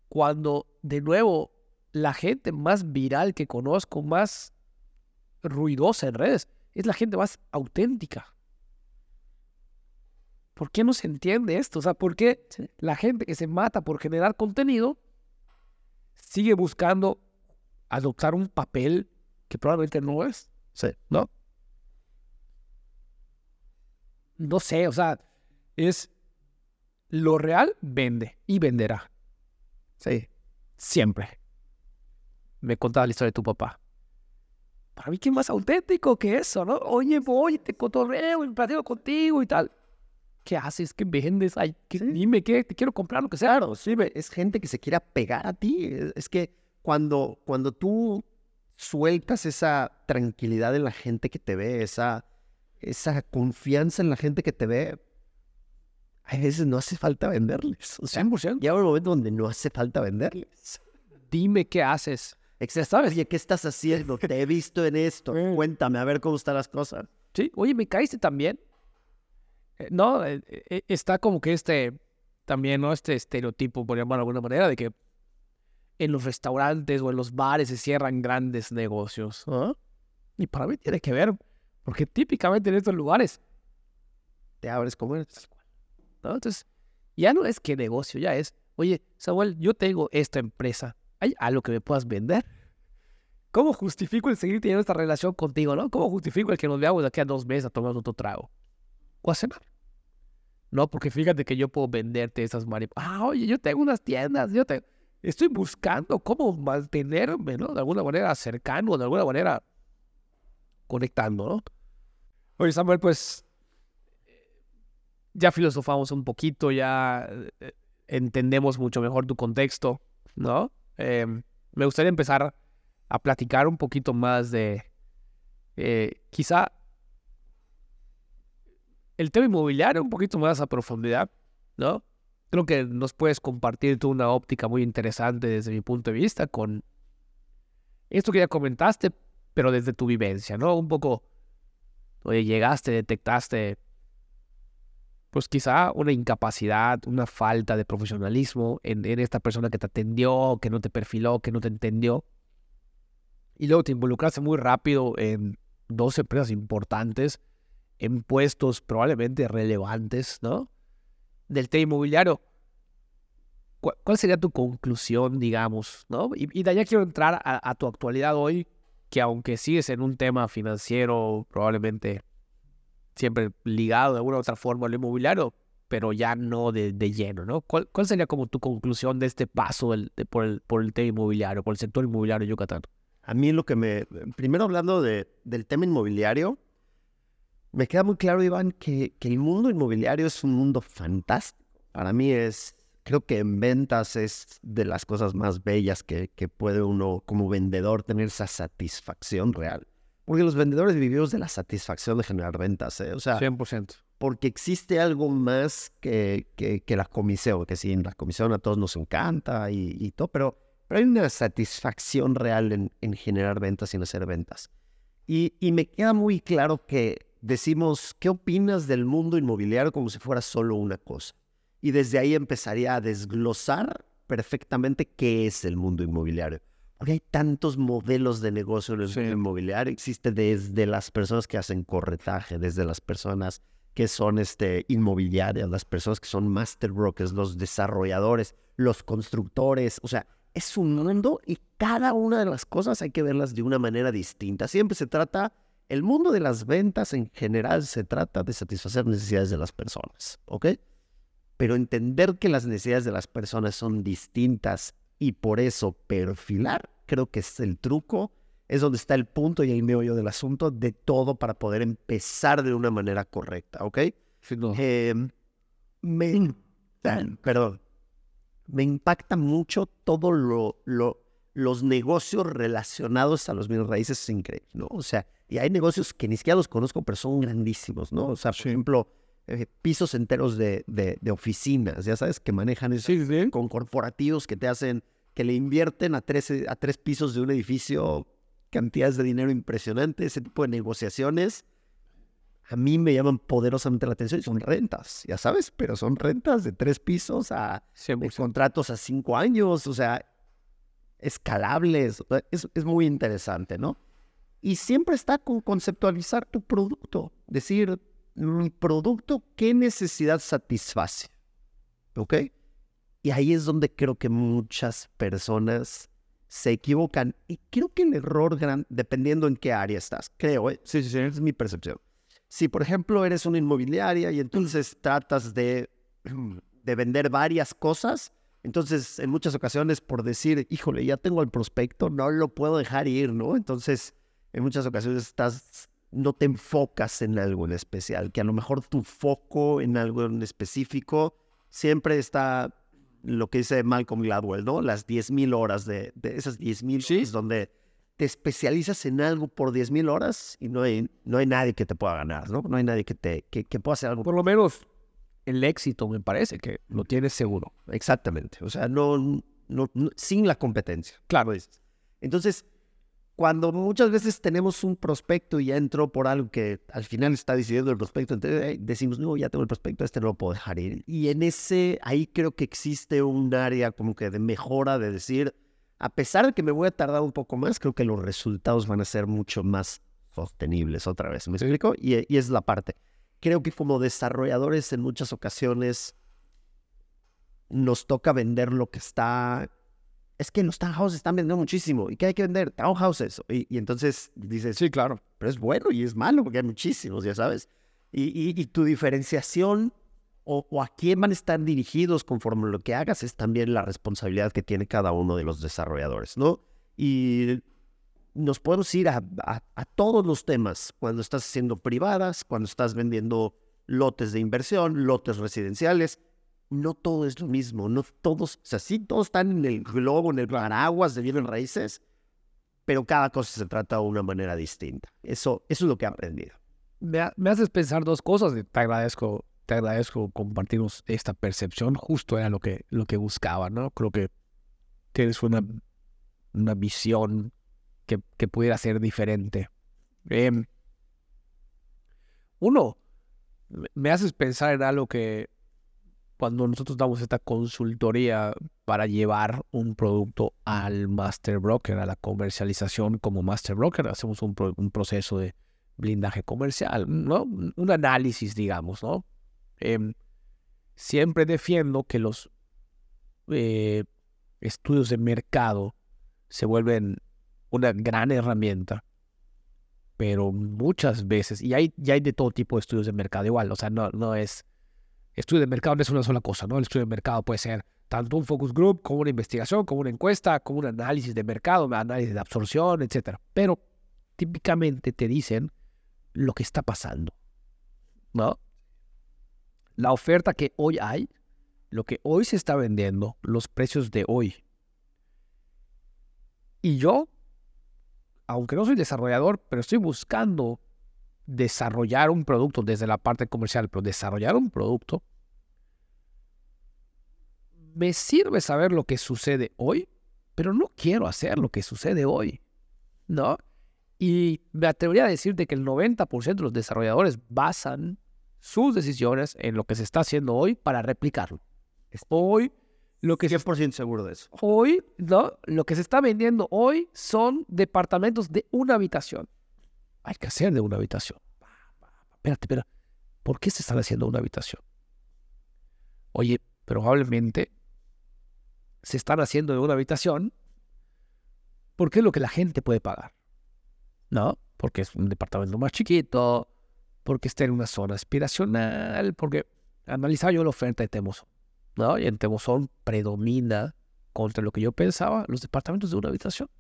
cuando de nuevo la gente más viral que conozco, más ruidosa en redes, es la gente más auténtica? ¿Por qué no se entiende esto? O sea, ¿por qué la gente que se mata por generar contenido sigue buscando adoptar un papel que probablemente no es? Sí. ¿No? No sé, o sea, es lo real vende y venderá. Sí. Siempre. Me contaba la historia de tu papá. Para mí, ¿qué más auténtico que eso, no? Oye, voy, te cotorreo y plateo contigo y tal. ¿Qué haces? ¿Qué vendes? Ay, ¿qué- Sí. Dime qué, te quiero comprar lo que sea. Claro, sí, es gente que se quiere pegar a ti. Es- Es que cuando, cuando tú sueltas esa tranquilidad en la gente que te ve, esa, esa confianza en la gente que te ve, a veces no hace falta venderles. O sea, 100%. llega un momento donde no hace falta venderles. Dime qué haces. Exacto. Oye, ¿qué estás haciendo? Te he visto en esto. Mm. Cuéntame, a ver cómo están las cosas. Sí, oye, me caíste también. Eh, no, eh, eh, está como que este, también, ¿no? Este estereotipo, por llamarlo de alguna manera, de que en los restaurantes o en los bares se cierran grandes negocios. ¿no? Y para mí tiene que ver, porque típicamente en estos lugares te abres como eres. Entonces, ya no es que negocio, ya es, oye, Samuel, yo tengo esta empresa, ¿hay algo que me puedas vender? ¿Cómo justifico el seguir teniendo esta relación contigo, no? ¿Cómo justifico el que nos veamos de aquí a dos meses a tomar otro trago? O a cenar. No, porque fíjate que yo puedo venderte esas mariposas. Ah, oye, yo tengo unas tiendas, yo te... Estoy buscando cómo mantenerme, ¿no? De alguna manera cercano, de alguna manera conectando, ¿no? Oye, Samuel, pues ya filosofamos un poquito, ya eh, entendemos mucho mejor tu contexto, ¿no? Em, me gustaría empezar a platicar un poquito más de eh, quizá el tema inmobiliario un poquito más a profundidad, ¿no? Creo que nos puedes compartir tú una óptica muy interesante desde mi punto de vista con esto que ya comentaste, pero desde tu vivencia, ¿no? Un poco, oye, llegaste, detectaste, pues quizá una incapacidad, una falta de profesionalismo en, en esta persona que te atendió, que no te perfiló, que no te entendió. Y luego te involucraste muy rápido en dos empresas importantes en puestos probablemente relevantes, ¿no? Del tema inmobiliario. ¿Cuál sería tu conclusión, digamos, ¿no? Y, de allá quiero entrar a, tu actualidad hoy, que aunque sigues en un tema financiero, probablemente siempre ligado de alguna u otra forma al inmobiliario, pero ya no de, lleno, ¿no? ¿Cuál, ¿Cuál, sería como tu conclusión de este paso por, el, por el tema inmobiliario, por el sector inmobiliario de Yucatán? A mí lo que me... Primero hablando de, del tema inmobiliario, me queda muy claro, Iván, que, que el mundo inmobiliario es un mundo fantástico. Para mí es, creo que en ventas es de las cosas más bellas que, que puede uno como vendedor tener esa satisfacción real. Porque los vendedores vivimos de la satisfacción de generar ventas, ¿eh? O sea, 100%. Porque existe algo más que, que, que la comisión, que sí, la comisión a todos nos encanta y, y todo, pero, pero hay una satisfacción real en, en generar ventas y en hacer ventas. Y, y me queda muy claro que decimos, ¿qué opinas del mundo inmobiliario como si fuera solo una cosa? Y desde ahí empezaría a desglosar perfectamente qué es el mundo inmobiliario. Porque hay tantos modelos de negocio en el mundo inmobiliario. Existe desde las personas que hacen corretaje, desde las personas que son este, inmobiliarias, las personas que son master brokers, los desarrolladores, los constructores. O sea, es un mundo y cada una de las cosas hay que verlas de una manera distinta. Siempre se trata el mundo de las ventas en general se trata de satisfacer necesidades de las personas, ¿ok? Pero entender que las necesidades de las personas son distintas y por eso perfilar, creo que es el truco, es donde está el punto y el meollo del asunto de todo para poder empezar de una manera correcta, ¿ok? Em, me, perdón, me impacta mucho todo lo, lo, los negocios relacionados a los bienes raíces, es increíble, ¿no? O sea, y hay negocios que ni siquiera los conozco, pero son grandísimos, ¿no? O sea, por ejemplo, eh, pisos enteros de, de, oficinas, ya sabes, que manejan eso con corporativos que te hacen, que le invierten a tres, a tres pisos de un edificio cantidades de dinero impresionantes, ese tipo de negociaciones. A mí me llaman poderosamente la atención y son rentas, ya sabes, pero son rentas de tres pisos a contratos a cinco años, o sea, escalables. Es, es muy interesante, ¿no? Y siempre está con conceptualizar tu producto. Decir, mi producto, ¿qué necesidad satisface? ¿Ok? Y ahí es donde creo que muchas personas se equivocan. Y creo que el error grande, dependiendo en qué área estás, creo, ¿eh? sí, sí, sí, es mi percepción. Si, por ejemplo, eres una inmobiliaria y entonces tratas de, de vender varias cosas, entonces en muchas ocasiones por decir, híjole, ya tengo el prospecto, no lo puedo dejar ir, ¿no? Entonces en muchas ocasiones estás, no te enfocas en algo en especial, que a lo mejor tu foco en algo en específico siempre está lo que dice Malcolm Gladwell, ¿no? Las 10.000 horas de, de esas 10.000 ¿Sí? horas donde te especializas en algo por 10.000 horas y no hay, no hay nadie que te pueda ganar, ¿no? No hay nadie que, te, que, que pueda hacer algo. Por lo menos el éxito me parece que lo tienes seguro. Exactamente. O sea, no, no, no sin la competencia. Claro. Entonces, cuando muchas veces tenemos un prospecto y ya entró por algo que al final está decidiendo el prospecto, entonces decimos, no, ya tengo el prospecto, este no lo puedo dejar ir. Y en ese, ahí creo que existe un área como que de mejora, de decir, a pesar de que me voy a tardar un poco más, creo que los resultados van a ser mucho más sostenibles otra vez. ¿Me explico? Y, y es la parte. creo que como desarrolladores en muchas ocasiones nos toca vender lo que está... Es que los townhouses están vendiendo muchísimo. ¿Y qué hay que vender? Townhouses. Y, y entonces dices, Sí, claro. pero es bueno y es malo porque hay muchísimos, ya sabes. Y, y- y tu diferenciación o, o a quién van a estar dirigidos conforme a lo que hagas es también la responsabilidad que tiene cada uno de los desarrolladores, ¿no? Y nos podemos ir a, a- a todos los temas, cuando estás haciendo privadas, cuando estás vendiendo lotes de inversión, lotes residenciales. No todo es lo mismo, no todos, o sea, sí todos están en el globo, en el paraguas de bienes raíces, pero cada cosa se trata de una manera distinta. Eso, eso es lo que he aprendido. Me, me haces pensar dos cosas te agradezco, te agradezco compartirnos esta percepción. Justo era lo que, lo que buscaba, ¿no? Creo que tienes una, una visión que, que pudiera ser diferente. Em, uno, me haces pensar en algo que cuando nosotros damos esta consultoría para llevar un producto al master broker, a la comercialización como master broker, hacemos un, pro- un proceso de blindaje comercial, ¿no? Un análisis, digamos, ¿no? Em, siempre defiendo que los eh, estudios de mercado se vuelven una gran herramienta, pero muchas veces, y hay, y hay de todo tipo de estudios de mercado igual, o sea, no, no es, estudio de mercado no es una sola cosa, ¿no? El estudio de mercado puede ser tanto un focus group como una investigación, como una encuesta, como un análisis de mercado, análisis de absorción, etcétera. Pero típicamente te dicen lo que está pasando, ¿no? La oferta que hoy hay, lo que hoy se está vendiendo, los precios de hoy. Y yo, aunque no soy desarrollador, pero estoy buscando desarrollar un producto desde la parte comercial, pero desarrollar un producto, me sirve saber lo que sucede hoy, pero no quiero hacer lo que sucede hoy, ¿no? Y me atrevería a decirte que el 90% de los desarrolladores basan sus decisiones en lo que se está haciendo hoy para replicarlo. Hoy, lo que se 100% seguro de eso. Hoy, ¿no? Lo que se está vendiendo hoy son departamentos de una habitación. Hay que hacer de una habitación. Espérate, espera. ¿Por qué se están haciendo una habitación? Oye, probablemente se están haciendo de una habitación porque es lo que la gente puede pagar. ¿No? Porque es un departamento más chiquito, porque está en una zona aspiracional, porque analizaba yo la oferta de Temozón. ¿no? Y en Temozón predomina contra lo que yo pensaba los departamentos de una habitación.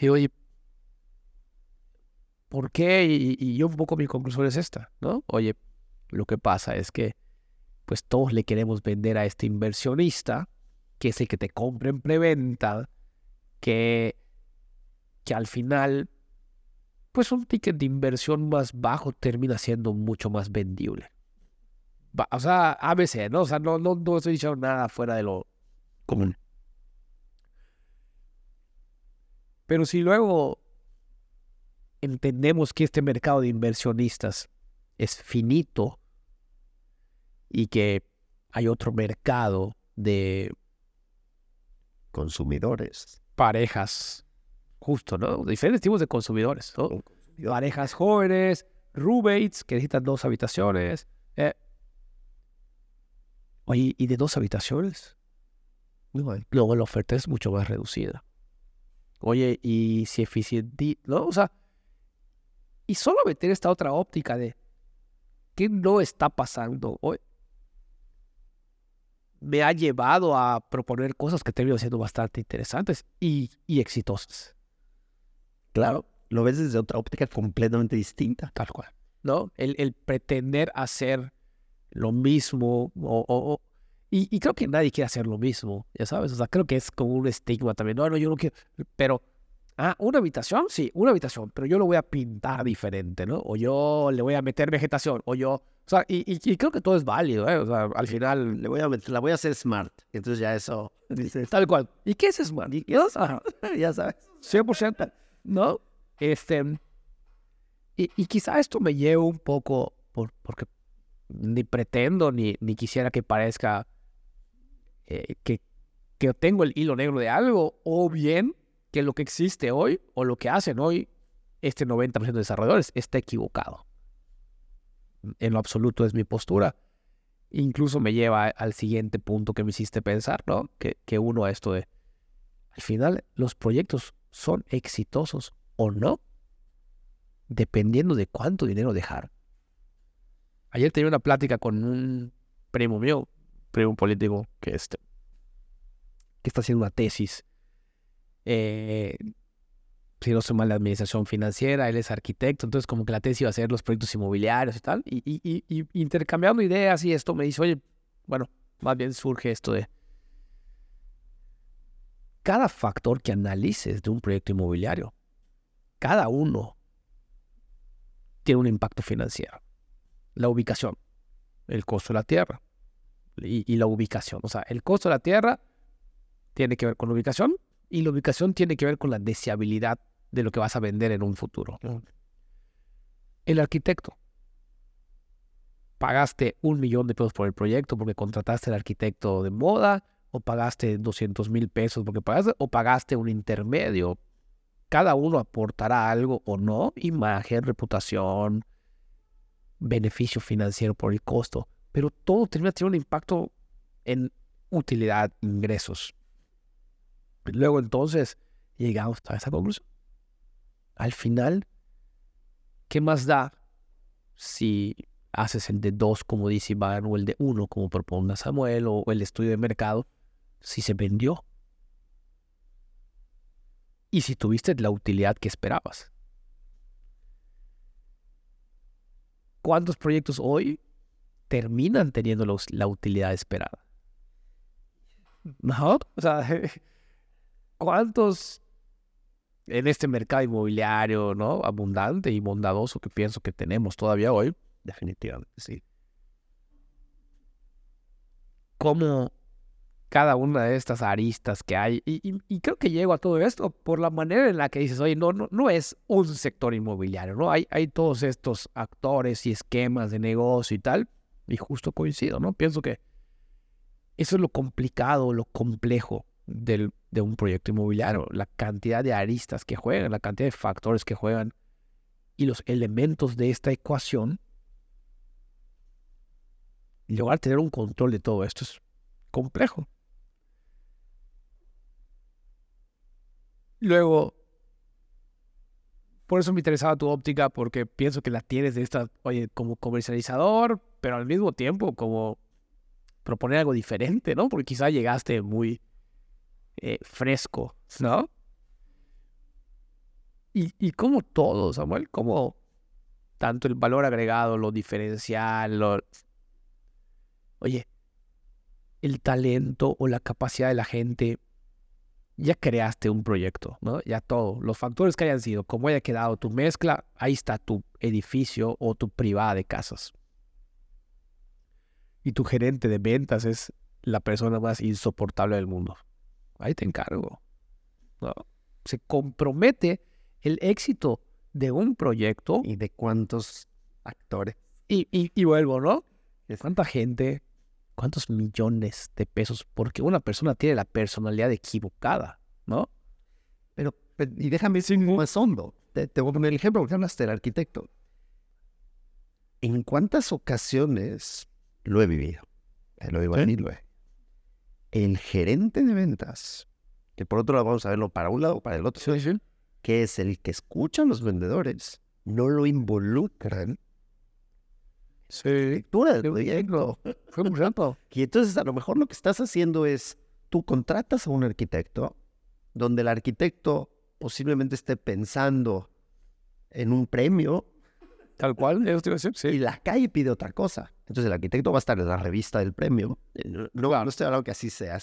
Y oye, ¿por qué? Y, yo un poco mi conclusión es esta, ¿no? Oye, lo que pasa es que pues todos le queremos vender a este inversionista, que es el que te compra en preventa, que, que al final, pues un ticket de inversión más bajo termina siendo mucho más vendible. O sea, ABC, ¿no? O sea, no, no, no estoy diciendo nada fuera de lo común. Pero si luego entendemos que este mercado de inversionistas es finito y que hay otro mercado de Consumidores. parejas, justo, ¿no? Diferentes tipos de consumidores, ¿no? Parejas jóvenes, roommates que necesitan dos habitaciones. eh. Oye, ¿y de dos habitaciones? No hay. Luego la oferta es mucho más reducida. Oye, y si eficiente, ¿no? O sea, y solo meter esta otra óptica de qué no está pasando hoy me ha llevado a proponer cosas que terminan siendo bastante interesantes y, y exitosas. Claro, lo ves desde otra óptica completamente distinta. Tal cual. ¿No? El, el pretender hacer lo mismo o, o- o- y, y creo que nadie quiere hacer lo mismo, ya sabes. O sea, creo que es como un estigma también. No, no, yo no quiero. Pero, ah, una habitación, sí, una habitación, pero yo lo voy a pintar diferente, ¿no? O yo le voy a meter vegetación, o yo. O sea, y, y- y creo que todo es válido, ¿eh? O sea, al final, Le voy a meter- la voy a hacer smart. Entonces ya eso. tal cual. ¿Y qué es Smart? ¿Y ¿Y es- ya sabes. 100%, ¿no? Este, y, y quizá esto me lleve un poco, por, porque ni pretendo ni, ni quisiera que parezca eh, que, que tengo el hilo negro de algo, o bien que lo que existe hoy o lo que hacen hoy este 90% de desarrolladores está equivocado. en lo absoluto es mi postura. Incluso me lleva al siguiente punto que me hiciste pensar, ¿no? Que, que uno a esto de, al final, los proyectos son exitosos o no, dependiendo de cuánto dinero dejar. Ayer tenía una plática con un primo mío, primo político, que, este, que está haciendo una tesis. Eh, si no se mal la administración financiera, él es arquitecto, entonces como que la tesis iba a ser los proyectos inmobiliarios y tal, y intercambiando ideas y esto me dice, oye, bueno, más bien surge esto de cada factor que analices de un proyecto inmobiliario, cada uno tiene un impacto financiero. La ubicación, el costo de la tierra y, la ubicación. O sea, el costo de la tierra tiene que ver con la ubicación y la ubicación tiene que ver con la deseabilidad de lo que vas a vender en un futuro. El arquitecto. Pagaste un millón de pesos por el proyecto porque contrataste al arquitecto de moda o pagaste 200 mil pesos porque pagaste o pagaste un intermedio. Cada uno aportará algo o no, imagen, reputación, beneficio financiero por el costo, pero todo termina teniendo un impacto en utilidad, ingresos. Luego entonces llegamos a esa conclusión. Al final, ¿qué más da si haces el de dos, como dice Iván, o el de uno, como propone Samuel, o el estudio de mercado, si se vendió? Y si tuviste la utilidad que esperabas. ¿Cuántos proyectos hoy terminan teniendo la utilidad esperada? ¿No? O sea, ¿cuántos en este mercado inmobiliario, ¿no? Abundante y bondadoso que pienso que tenemos todavía hoy, definitivamente sí. ¿Cómo cada una de estas aristas que hay. Y, creo que llego a todo esto por la manera en la que dices, oye, no, no, no es un sector inmobiliario, ¿no? Hay, hay todos estos actores y esquemas de negocio y tal. Y justo coincido, ¿no? Pienso que eso es lo complicado, lo complejo del, de un proyecto inmobiliario. La cantidad de aristas que juegan, la cantidad de factores que juegan y los elementos de esta ecuación. Lograr tener un control de todo esto es complejo. Luego, por eso me interesaba tu óptica, porque pienso que la tienes de esta, oye, como comercializador, pero al mismo tiempo como proponer algo diferente, ¿no? Porque quizá llegaste muy eh, fresco, ¿no? Y, y como todo, Samuel, como tanto el valor agregado, lo diferencial, lo... Oye, el talento o la capacidad de la gente ya creaste un proyecto, ¿no? Ya todo, los factores que hayan sido, como haya quedado tu mezcla, ahí está tu edificio o tu privada de casas. Y tu gerente de ventas es la persona más insoportable del mundo. Ahí te encargo. ¿no? Se compromete el éxito de un proyecto. ¿Y de cuántos actores? Y, y, y vuelvo, ¿no? ¿Cuánta gente cuántos millones de pesos porque una persona tiene la personalidad equivocada, ¿no? Pero, y déjame decir más hondo. Te, voy a poner el ejemplo porque hablaste del arquitecto. ¿En cuántas ocasiones lo he vivido? Lo digo ¿Sí? lo he. El gerente de ventas, que por otro lado vamos a verlo para un lado o para el otro, que es el que escucha a los vendedores, no lo involucran Sí, tú del proyecto. Fue muy rato. Y entonces a lo mejor lo que estás haciendo es, tú contratas a un arquitecto, donde el arquitecto posiblemente esté pensando en un premio. Tal cual, eso te sí. Y la calle pide otra cosa. Entonces el arquitecto va a estar en la revista del premio. Eh, no, no, estoy hablando que así sea.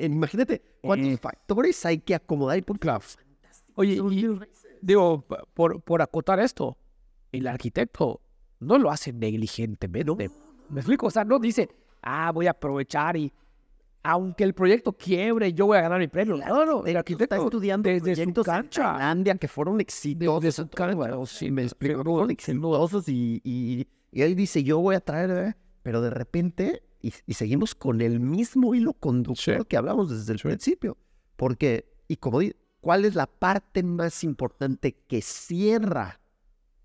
imagínate cuántos eh. factores hay que acomodar y por claro. Oye, digo, por, por acotar esto, el arquitecto no lo hace negligentemente. ¿Me explico? O sea, no dice, ah, voy a aprovechar y aunque el proyecto quiebre, yo voy a ganar mi premio. No, no, el arquitecto está estudiando desde su cancha. En que fueron exitosos. Desde su cancha, sí, me explico. Fueron exitosos y, y, y, él dice, yo voy a traer, ¿eh? pero de repente, y, seguimos con el mismo hilo conductor que hablamos desde el principio. Porque, y como ¿cuál es la parte más importante que cierra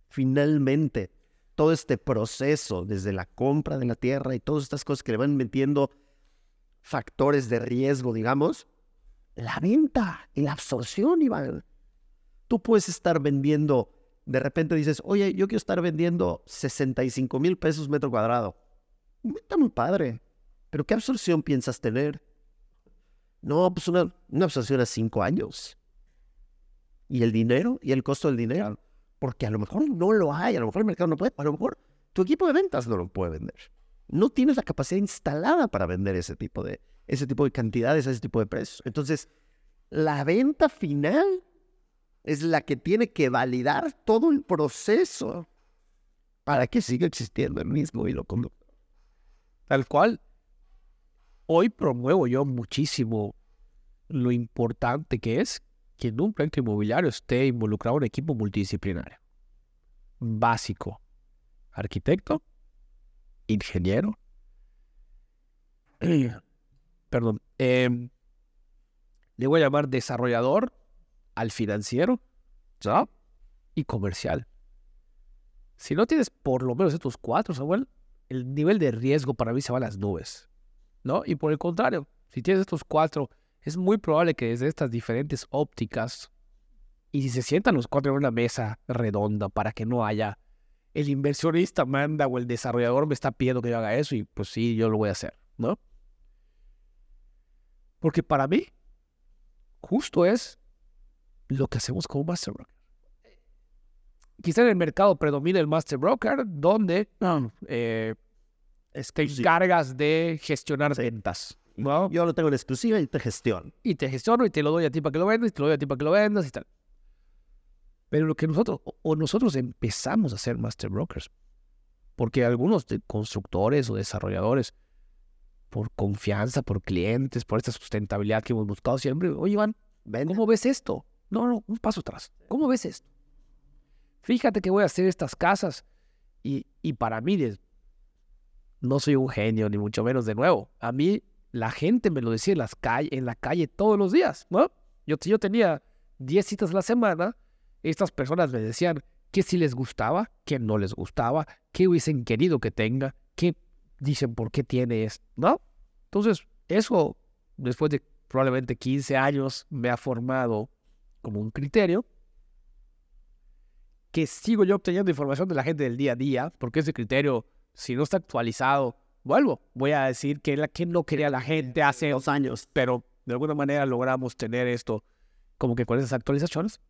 finalmente todo este proceso, desde la compra de la tierra y todas estas cosas que le van metiendo factores de riesgo, digamos, la venta y la absorción, Iván. Tú puedes estar vendiendo, de repente dices, oye, yo quiero estar vendiendo 65 mil pesos metro cuadrado. Está muy padre, pero ¿qué absorción piensas tener? No, pues una, una absorción a cinco años. ¿Y el dinero? ¿Y el costo del dinero? Porque a lo mejor no lo hay, a lo mejor el mercado no puede, a lo mejor tu equipo de ventas no lo puede vender. No tienes la capacidad instalada para vender ese tipo de, ese tipo de cantidades, ese tipo de precios. Entonces, la venta final es la que tiene que validar todo el proceso para que siga existiendo el mismo hilo conductor. Tal cual. Hoy promuevo yo muchísimo lo importante que es que en un proyecto inmobiliario esté involucrado un equipo multidisciplinario. Básico. Arquitecto, ingeniero, perdón, em, le voy a llamar desarrollador al financiero ¿ya? y comercial. Si no tienes por lo menos estos cuatro, Samuel, el nivel de riesgo para mí se va a las nubes. ¿no? Y por el contrario, si tienes estos cuatro, es muy probable que desde estas diferentes ópticas, y si se sientan los cuatro en una mesa redonda para que no haya el inversionista manda o el desarrollador me está pidiendo que yo haga eso y pues sí, yo lo voy a hacer, ¿no? Porque para mí, justo es lo que hacemos como Master Broker. Quizá en el mercado predomina el Master Broker, donde eh, te encargas de gestionar ventas. ¿no? Yo lo tengo en exclusiva y te gestiono. Y te gestiono y te lo doy a ti para que lo vendas, y te lo doy a ti para que lo vendas y tal. Pero lo que nosotros, o nosotros empezamos a ser master brokers, porque algunos de constructores o desarrolladores, por confianza, por clientes, por esta sustentabilidad que hemos buscado siempre, oye Iván, ¿cómo ves esto? No, no, un paso atrás. ¿Cómo ves esto? Fíjate que voy a hacer estas casas y, y para mí no soy un genio, ni mucho menos de nuevo. A mí la gente me lo decía en, las calle, en la calle todos los días, ¿no? Yo, yo tenía 10 citas a la semana estas personas me decían que si les gustaba, que no les gustaba, que hubiesen querido que tenga, que dicen por qué tiene esto, ¿no? Entonces, eso, después de probablemente 15 años, me ha formado como un criterio que sigo yo obteniendo información de la gente del día a día, porque ese criterio, si no está actualizado, vuelvo, voy a decir que, la, que no quería la gente hace dos años, pero de alguna manera logramos tener esto como que con esas actualizaciones.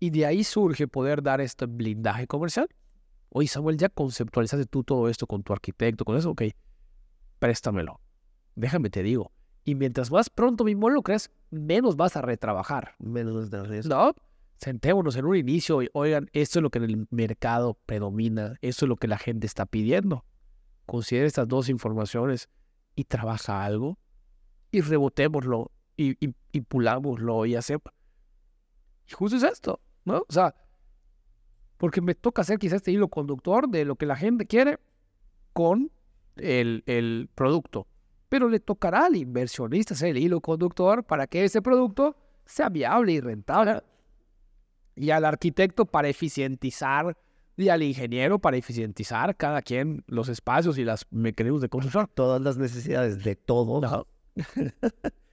Y de ahí surge poder dar este blindaje comercial. Oye, Samuel, ya conceptualizaste tú todo esto con tu arquitecto, con eso, ok, préstamelo. Déjame te digo. Y mientras más pronto me involucres, menos vas a retrabajar. Menos de riesgo. No, sentémonos en un inicio y oigan, esto es lo que en el mercado predomina, esto es lo que la gente está pidiendo. Considera estas dos informaciones y trabaja algo y rebotémoslo y, y, y pulámoslo y hacemos. Y justo es esto. ¿No? O sea, porque me toca hacer quizás este hilo conductor de lo que la gente quiere con el, el producto. Pero le tocará al inversionista ser el hilo conductor para que ese producto sea viable y rentable. Y al arquitecto para eficientizar y al ingeniero para eficientizar cada quien los espacios y los mecanismos de construcción. Todas las necesidades de todos.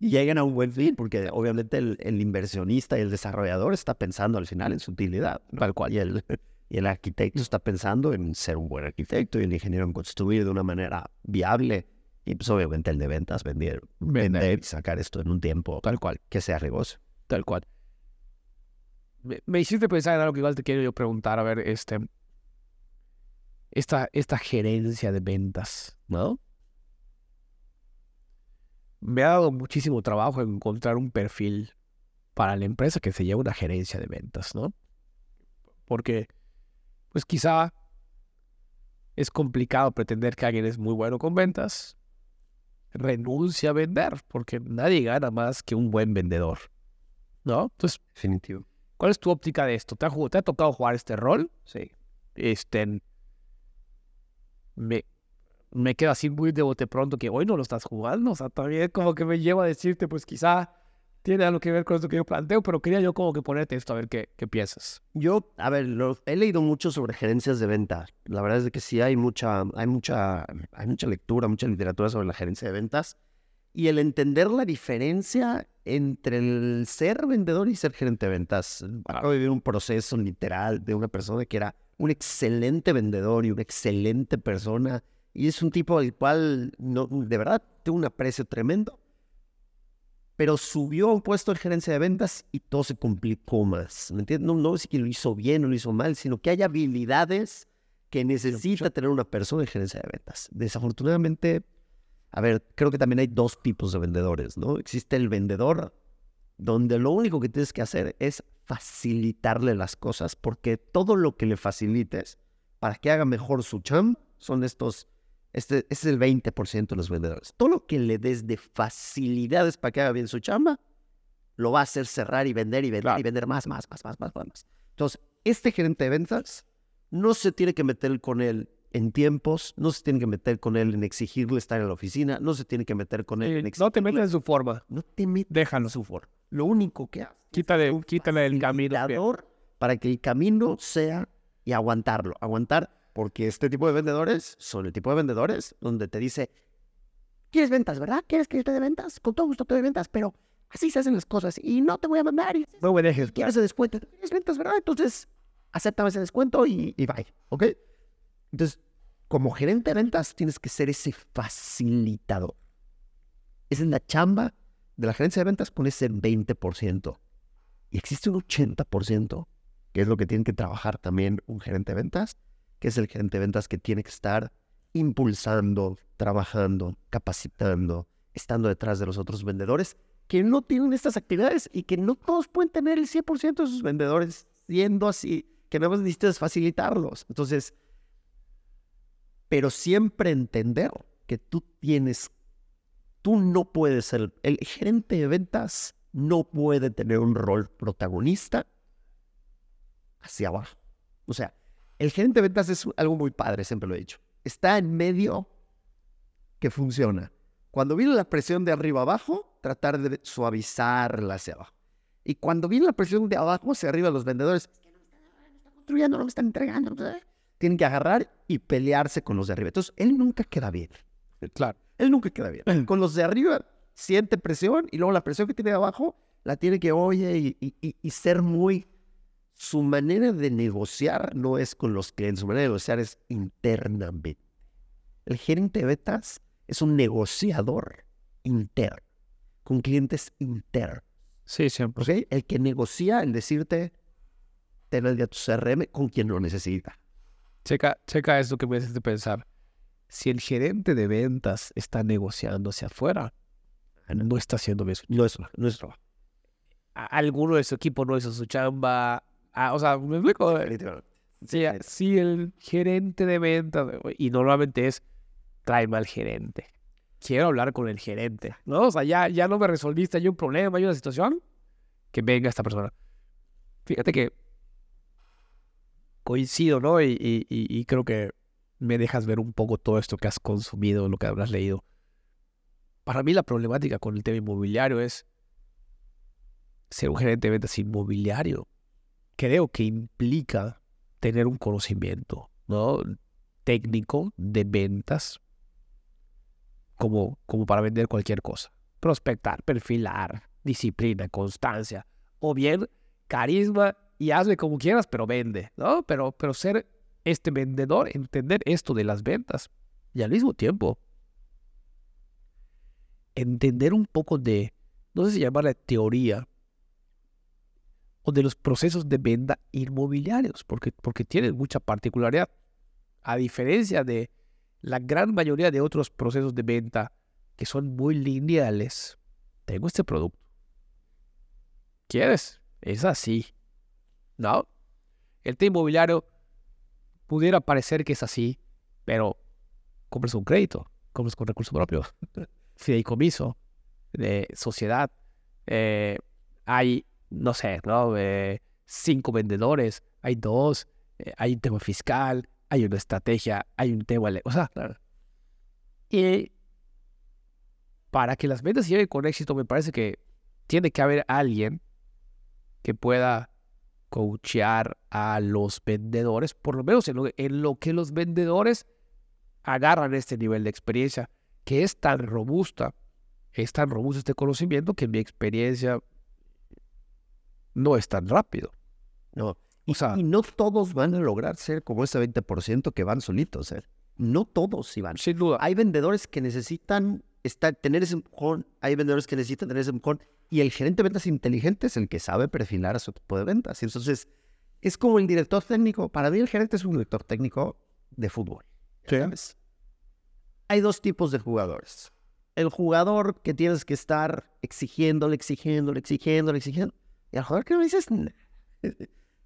y lleguen a un buen fin, porque obviamente el, inversionista y el desarrollador está pensando al final en su utilidad, tal cual, y el, y el arquitecto está pensando en ser un buen arquitecto y el ingeniero en construir de una manera viable, y pues obviamente el de ventas, vender, vender, y sacar esto en un tiempo tal cual que sea riesgoso. Tal cual. Me, me, hiciste pensar en algo que igual te quiero yo preguntar, a ver, este, esta, esta gerencia de ventas, ¿no? Me ha dado muchísimo trabajo encontrar un perfil para la empresa que se lleve una gerencia de ventas, ¿no? Porque, pues quizá es complicado pretender que alguien es muy bueno con ventas, renuncia a vender, porque nadie gana más que un buen vendedor, ¿no? Entonces, definitivo. ¿Cuál es tu óptica de esto? ¿Te ha, te ha tocado jugar este rol? Sí. Este, me, me quedo así muy de bote pronto que hoy no lo estás jugando. O sea, también como que me lleva a decirte, pues quizá tiene algo que ver con esto que yo planteo, pero quería yo como que ponerte esto a ver qué, qué piensas. Yo, a ver, lo- he leído mucho sobre gerencias de venta. La verdad es que sí hay mucha, hay mucha, hay mucha lectura, mucha literatura sobre la gerencia de ventas y el entender la diferencia entre el ser vendedor y ser gerente de ventas. Acabo de vivir un proceso literal de una persona que era un excelente vendedor y una excelente persona y es un tipo al cual no, de verdad tengo un aprecio tremendo pero subió a un puesto de gerencia de ventas y todo se complicó más. ¿Me entiendes? No, no es que lo hizo bien o lo hizo mal, sino que hay habilidades que necesita tener una persona en gerencia de ventas. Desafortunadamente, a ver, creo que también hay dos tipos de vendedores, ¿no? Existe el vendedor donde lo único que tienes que hacer es facilitarle las cosas, porque todo lo que le facilites para que haga mejor su cham son estos este, este es el 20% de los vendedores. Todo lo que le des de facilidades para que haga bien su chamba, lo va a hacer cerrar y vender y vender Claro. y vender más, más, más, más, más, más. Entonces, este gerente de ventas no se tiene que meter con él en tiempos, no se tiene que meter con él en exigirle estar en la oficina, no se tiene que meter con él en Eh, no te exigirle- metas en su forma. No te metas Déjalo. en su forma. Lo único que hace Quítale, quítale el camino. para que el camino sea y aguantarlo, aguantar, porque este tipo de vendedores son el tipo de vendedores donde te dice, ¿quieres ventas, verdad? ¿Quieres que yo te dé ventas? Con todo gusto te doy ventas, pero así se hacen las cosas y no te voy a mandar y No me dejes. quieres ese descuento, ¿quieres ventas, verdad? Entonces, acéptame ese descuento y, y bye, ¿ok? Entonces, como gerente de ventas tienes que ser ese facilitador. Esa es la chamba de la gerencia de ventas con ese 20%. Y existe un 80%, que es lo que tiene que trabajar también un gerente de ventas, que es el gerente de ventas que tiene que estar impulsando, trabajando, capacitando, estando detrás de los otros vendedores que no tienen estas actividades y que no todos pueden tener el 100% de sus vendedores siendo así, que nada más necesitas facilitarlos. Entonces, pero siempre entender que tú tienes, tú no puedes ser, el gerente de ventas no puede tener un rol protagonista hacia abajo. O sea, el gerente de ventas es algo muy padre, siempre lo he dicho. Está en medio que funciona. Cuando viene la presión de arriba abajo, tratar de suavizarla hacia abajo. Y cuando viene la presión de abajo hacia arriba, los vendedores, "Es que no me están, no me están construyendo, no me están entregando. no sé". Tienen que agarrar y pelearse con los de arriba. Entonces, él nunca queda bien. Claro. Él nunca queda bien. Con los de arriba siente presión y luego la presión que tiene de abajo la tiene que oye y, y- y- y ser muy... Su manera de negociar no es con los clientes, su manera de negociar es internamente. El gerente de ventas es un negociador interno, con clientes internos. Sí, siempre. El que negocia, el decirte, ten al día tu CRM con quien lo necesita. Checa, checa esto que me haces de pensar. Si el gerente de ventas está negociando hacia afuera, no está haciendo bien su No es, no es trabajo. alguno de su equipo no hizo su chamba. Ah, o sea, me explico. definitivamente. Si, si el gerente de ventas, y normalmente es, tráeme al gerente. Quiero hablar con el gerente. ¿No? O sea, ya, ya no me resolviste, hay un problema, hay una situación, que venga esta persona. Fíjate que coincido, ¿no? Y- y- y creo que me dejas ver un poco todo esto que has consumido, lo que habrás leído. Para mí la problemática con el tema inmobiliario es ser un gerente de ventas inmobiliario. Creo que implica tener un conocimiento, ¿no? Técnico de ventas como, como para vender cualquier cosa. Prospectar, perfilar, disciplina, constancia. O bien carisma y hazle como quieras, pero vende, ¿no? Pero, pero ser este vendedor, entender esto de las ventas y al mismo tiempo entender un poco de, no sé si llamarla teoría, de los procesos de venta inmobiliarios, porque, porque tienen mucha particularidad. A diferencia de la gran mayoría de otros procesos de venta que son muy lineales, tengo este producto. ¿Quieres? Es así. ¿No? El tema inmobiliario pudiera parecer que es así, pero compras un crédito, compras con recursos propios, fideicomiso, de sociedad, eh, hay, no sé, ¿no? Eh, cinco vendedores, hay dos, eh, hay un tema fiscal, hay una estrategia, hay un tema, o sea, y para que las ventas lleguen con éxito, me parece que tiene que haber alguien que pueda coachear a los vendedores, por lo menos en lo, en lo que los vendedores agarran este nivel de experiencia, que es tan robusta, es tan robusto este conocimiento que en mi experiencia no es tan rápido. No. O sea, Y no todos van a lograr ser como ese 20% que van solitos. ¿eh? No todos van. sin duda. Hay vendedores que necesitan estar, tener ese empujón, hay vendedores que necesitan tener ese empujón, y el gerente de ventas inteligente es el que sabe perfilar a su equipo de ventas. Y entonces, es como el director técnico. Para mí, el gerente es un director técnico de fútbol. ¿sabes? Hay dos tipos de jugadores. El jugador que tienes que estar exigiéndole, exigiéndole, exigiéndole, exigiendo. Y el jugador que no dices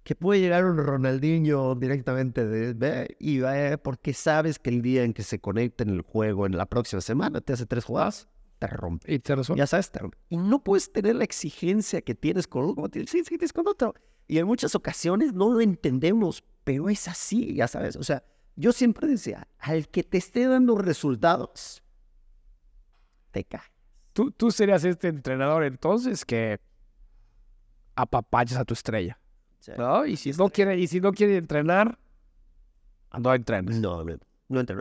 que puede llegar un Ronaldinho directamente de ve y ve porque sabes que el día en que se conecte en el juego en la próxima semana te hace tres jugadas, te rompe. Y tienes razón. Ya sabes, te rompe. Y no puedes tener la exigencia que tienes con uno como tienes, sí, sí, tienes con otro. Y en muchas ocasiones no lo entendemos, pero es así, ya sabes. O sea, yo siempre decía, al que te esté dando resultados, te cae. Tú, tú serías este entrenador entonces que apapachas a tu estrella, ¿no? Y si no quiere, y si no quiere entrenar, no entrenes. No, no.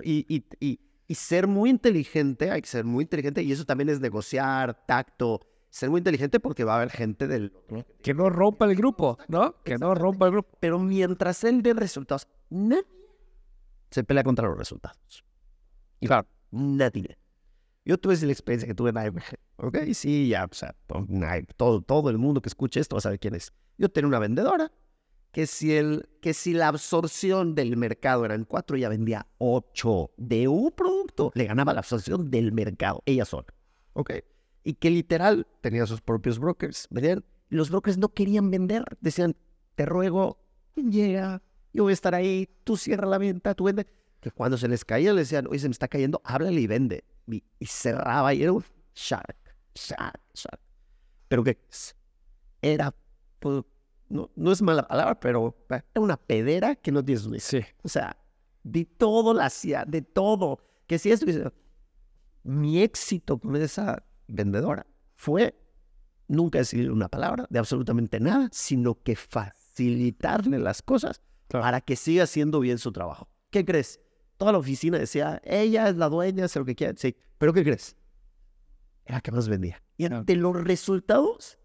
Y, y, y, y ser muy inteligente, hay que ser muy inteligente, y eso también es negociar, tacto, ser muy inteligente porque va a haber gente del... Que no rompa el grupo, ¿no? Que no rompa el grupo. Pero mientras él dé resultados, nadie se pelea contra los resultados. Claro. Nadie. Yo tuve esa experiencia que tuve en AMG, ¿ok? Sí, ya, o sea, todo, todo el mundo que escuche esto va a saber quién es. Yo tenía una vendedora que si, el, que si la absorción del mercado eran cuatro, ella vendía ocho de un producto. Le ganaba la absorción del mercado, ella sola, ¿ok? Y que literal tenía sus propios brokers. Y los brokers no querían vender. Decían, te ruego, llega, yo voy a estar ahí, tú cierra la venta, tú vende. Que cuando se les caía, le decían, oye, se me está cayendo, háblale y vende. Y, y cerraba y era un shark, shark, shark. Pero que era, pues, no, no es mala palabra, pero era una pedera que no tienes una. Sí. O sea, de todo la hacía, de todo. Que si esto, mi éxito con esa vendedora fue nunca decir una palabra de absolutamente nada, sino que facilitarle las cosas Claro. para que siga haciendo bien su trabajo. ¿Qué crees? Toda la oficina decía, ella es la dueña, hace lo que quiera. Sí, pero ¿qué crees? Era la que más vendía. Y ante los resultados,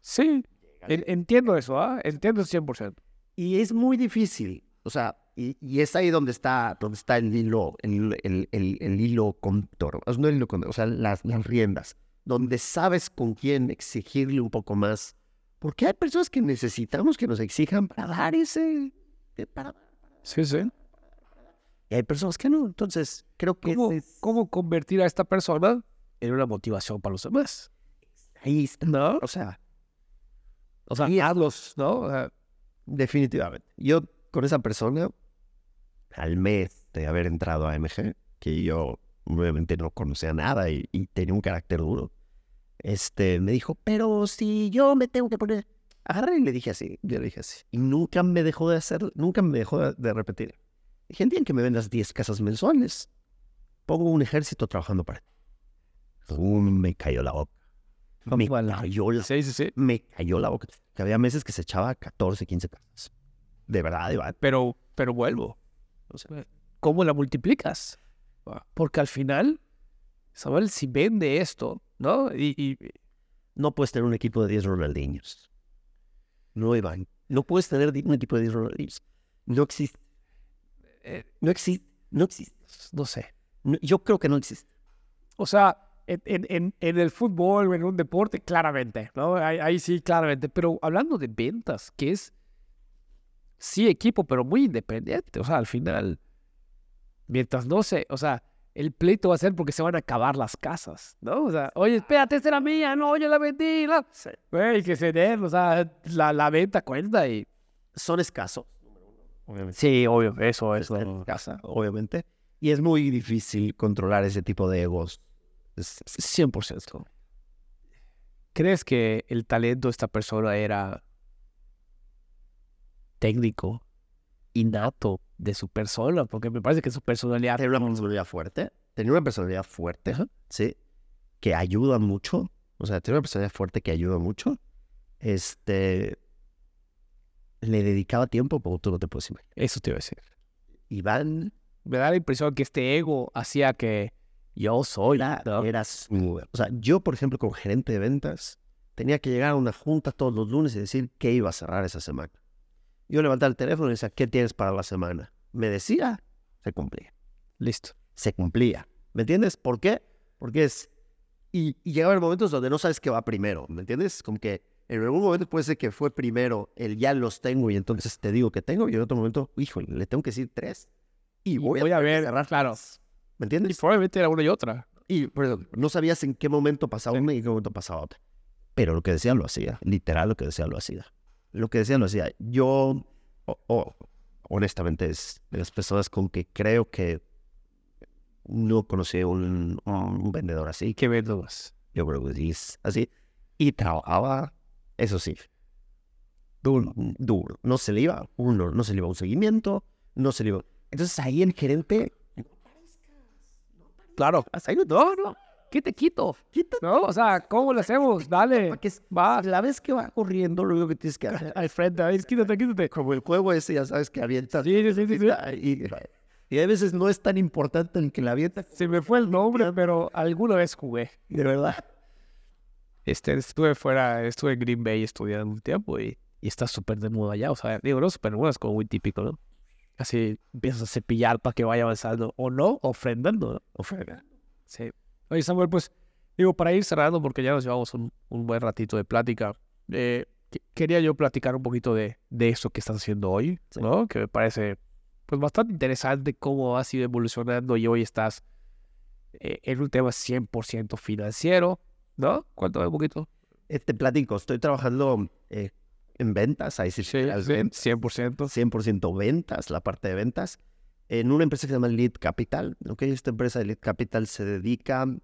Sí. En- entiendo eso, ¿ah? Entiendo 100%. y es muy difícil. O sea, y, y es ahí donde está, donde está el hilo, el, el, el, el hilo conductor. O sea, no el hilo conductor, o sea, las, las riendas. Donde sabes con quién exigirle un poco más. Porque hay personas que necesitamos que nos exijan para dar ese... eh, Para, Sí, sí. y hay personas que no. Entonces, creo que ¿Cómo, ese es- cómo convertir a esta persona en una motivación para los demás? ahí está. ¿No? O sea, O sea, Sí. hazlos, ¿no? O sea, definitivamente. Yo con esa persona, al mes de haber entrado a AMG, que yo obviamente no conocía nada y, y tenía un carácter duro, este, me dijo, pero si yo me tengo que poner... Agarré y le dije así, yo le dije así. Y nunca me dejó de hacer, nunca me dejó de, repetir. Dije, el día en que me vendas 10 casas mensuales, pongo un ejército trabajando para ti. Pum, me cayó la boca. Me cayó la sí, sí, sí. me cayó la boca. Que había meses que se echaba 14, 15 casas. De verdad, Iván. Pero, pero vuelvo. O sea, ¿Cómo la multiplicas? Porque al final, Samuel, si vende esto, ¿no? Y, y- no puedes tener un equipo de 10 Ronaldinhos. No, Iván. No puedes tener un equipo de 10 Ronaldinhos. No existe. eh, No existe. No existe. no sé. Yo creo que no existe. O sea, en, el fútbol o en un deporte, claramente, ¿no? Ahí, sí, claramente. Pero hablando de ventas, que es, sí, equipo, pero muy independiente. O sea, al final, mientras no se, o sea, el pleito va a ser porque se van a acabar las casas, ¿no? O sea, oye, espérate, esta era mía, no, yo la vendí, la... Güey, que se den, o sea, la, la venta cuenta y... Son escasos. Obviamente. Sí, obvio, eso, Están en casa, obviamente. Y es muy difícil controlar ese tipo de egos. Es- 100%. ¿Crees que el talento de esta persona era técnico, innato de su persona? Porque me parece que su personalidad... Tenía una personalidad fuerte. Tenía una personalidad fuerte, Ajá. ¿sí? Que ayuda mucho. o sea, tiene una personalidad fuerte que ayuda mucho. Este, le dedicaba tiempo, como tú no te puedes imaginar. Eso te iba a decir. Iván Me da la impresión que este ego hacía que yo soy. era, ¿no? era su- O sea, yo, por ejemplo, como gerente de ventas, tenía que llegar a una junta todos los lunes y decir qué iba a cerrar esa semana. Yo levantaba el teléfono y decía, ¿qué tienes para la semana? Me decía, se cumplía. Listo. Se cumplía. ¿Me entiendes? ¿Por qué? Porque es... Y, y llegaban momentos donde no sabes qué va primero, ¿me entiendes? Como que en algún momento puede ser que fue primero el ya los tengo y entonces te digo que tengo y en otro momento, híjole, le tengo que decir tres y voy, voy a ver, cerrar claro. ¿Me Y entiendes? probablemente era una y otra. Y por eso, no sabías en qué momento pasaba Sí. una y en qué momento pasaba otra. Pero lo que decía lo hacía. Literal, lo que decía lo hacía. Lo que decía lo hacía. Yo, o- o- honestamente, es de las personas con que creo que no conocí un, un vendedor así. ¿Qué ves dudas? Yo creo que es así. Y trabajaba, eso sí, duro. duro. No se le iba uno, no se le iba un seguimiento, no se le iba. Entonces ahí el gerente, Claro. hasta ahí no, no, ¿Qué te quito? quítate. ¿No? O sea, ¿cómo lo hacemos? Dale. Para que Va. la vez que va corriendo, lo único que tienes que hacer, Al frente, ahí, quítate, quítate. como el juego ese, ya sabes que avientas. Sí, sí, sí, sí, sí. Y, y a veces no es tan importante el que la avienta, Se me fue el nombre, pero alguna vez jugué. de verdad. Este, estuve fuera, estuve en Green Bay estudiando un tiempo y, y está súper de moda allá. O sea, digo, no súper de moda, es como muy típico, ¿no? Así empiezas a cepillar para que vaya avanzando. O no, ofrendando, ¿no? Ofrendando. Sí. Oye, Samuel, pues, digo, para ir cerrando, porque ya nos llevamos un, un buen ratito de plática, eh, que- quería yo platicar un poquito de, de eso que estás haciendo hoy, Sí. ¿no? Que me parece, pues, bastante interesante cómo has ido evolucionando y hoy estás eh, en un tema 100% financiero, ¿no? Cuéntame un poquito. Eh, Te platico, estoy trabajando eh, en ventas, ahí sí, Sí, literal, sí, ventas, 100%. 100% ventas, la parte de ventas, en una empresa que se llama Lead Capital. ¿ok? Esta empresa de Lead Capital se dedica a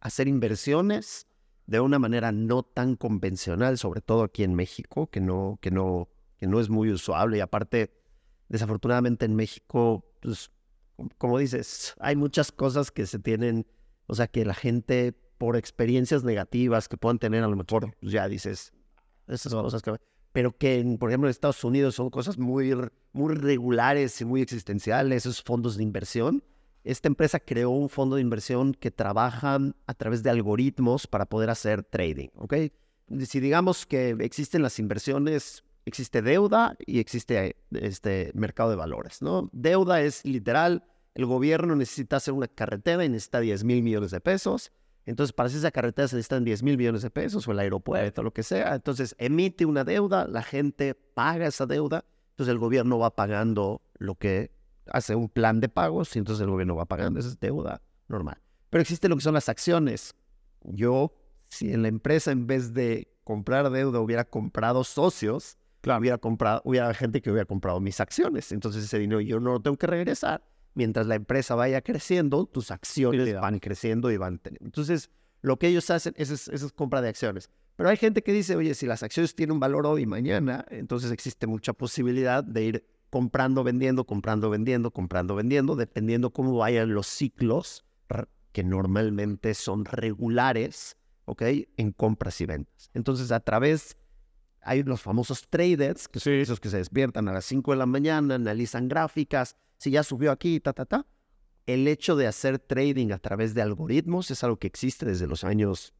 hacer inversiones de una manera no tan convencional, sobre todo aquí en México, que no, que no, que no es muy usual. Y aparte, desafortunadamente en México, pues, como dices, hay muchas cosas que se tienen, o sea, que la gente por experiencias negativas que puedan tener, a lo mejor pues, ya dices, esas cosas que... Pero que, en- por ejemplo, en Estados Unidos son cosas muy, muy regulares y muy existenciales, esos fondos de inversión. Esta empresa creó un fondo de inversión que trabaja a través de algoritmos para poder hacer trading, ¿ok? Si digamos que existen las inversiones, existe deuda y existe este mercado de valores, ¿no? Deuda es literal, el gobierno necesita hacer una carretera y necesita 10 mil millones de pesos. Entonces, para hacer esa carretera se necesitan 10 mil millones de pesos o el aeropuerto, lo que sea. Entonces, emite una deuda, la gente paga esa deuda, entonces el gobierno va pagando lo que hace un plan de pagos y entonces el gobierno va pagando esa deuda normal. Pero existe lo que son las acciones. Yo, si en la empresa en vez de comprar deuda hubiera comprado socios, hubiera comprado, hubiera gente que hubiera comprado mis acciones. Entonces ese dinero yo no lo tengo que regresar. Mientras la empresa vaya creciendo, tus acciones van creciendo y van teniendo. Entonces, lo que ellos hacen es, es, es compra de acciones. Pero hay gente que dice, oye, si las acciones tienen un valor hoy y mañana, entonces existe mucha posibilidad de ir comprando, vendiendo, comprando, vendiendo, comprando, vendiendo, dependiendo cómo vayan los ciclos que normalmente son regulares, ¿ok? En compras y ventas. Entonces, a través, hay los famosos traders, que son Sí. esos que se despiertan a las 5 de la mañana, analizan gráficas, si ya subió aquí, ta, ta, ta. El hecho de hacer trading a través de algoritmos es algo que existe desde los años,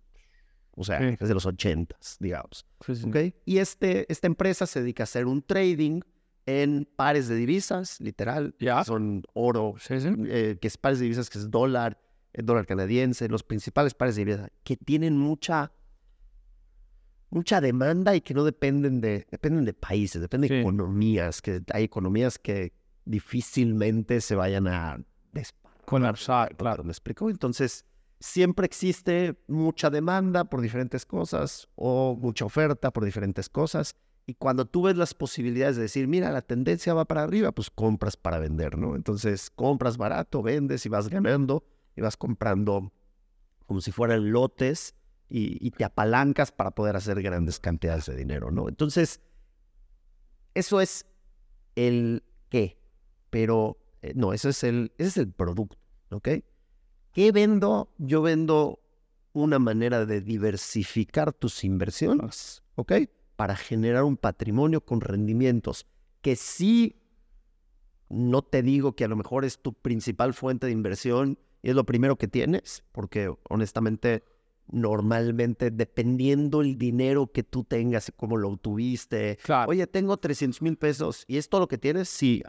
o sea, Sí. desde los 80, digamos. Sí. Y este, esta empresa se dedica a hacer un trading en pares de divisas, literal. Ya. Son oro, eh, que es pares de divisas, que es dólar, el dólar canadiense, los principales pares de divisas, que tienen mucha, mucha demanda y que no dependen de, dependen de países, dependen de economías, que hay economías que difícilmente se vayan a. Colapsar, claro. ¿Me explico? Entonces, siempre existe mucha demanda por diferentes cosas o mucha oferta por diferentes cosas. Y cuando tú ves las posibilidades de decir, mira, la tendencia va para arriba, pues compras para vender, ¿no? Entonces, compras barato, vendes y vas ganando y vas comprando como si fueran lotes y, y te apalancas para poder hacer grandes cantidades de dinero, ¿no? Entonces, eso es el qué, pero eh, no, eso es el, ese es el producto, ¿ok? ¿Qué vendo? Yo vendo una manera de diversificar tus inversiones, ¿ok? Para generar un patrimonio con rendimientos que sí, no te digo que a lo mejor es tu principal fuente de inversión y es lo primero que tienes, porque honestamente, normalmente, dependiendo el dinero que tú tengas, cómo lo obtuviste, Claro. oye, tengo 300 mil pesos y es todo lo que tienes, sí,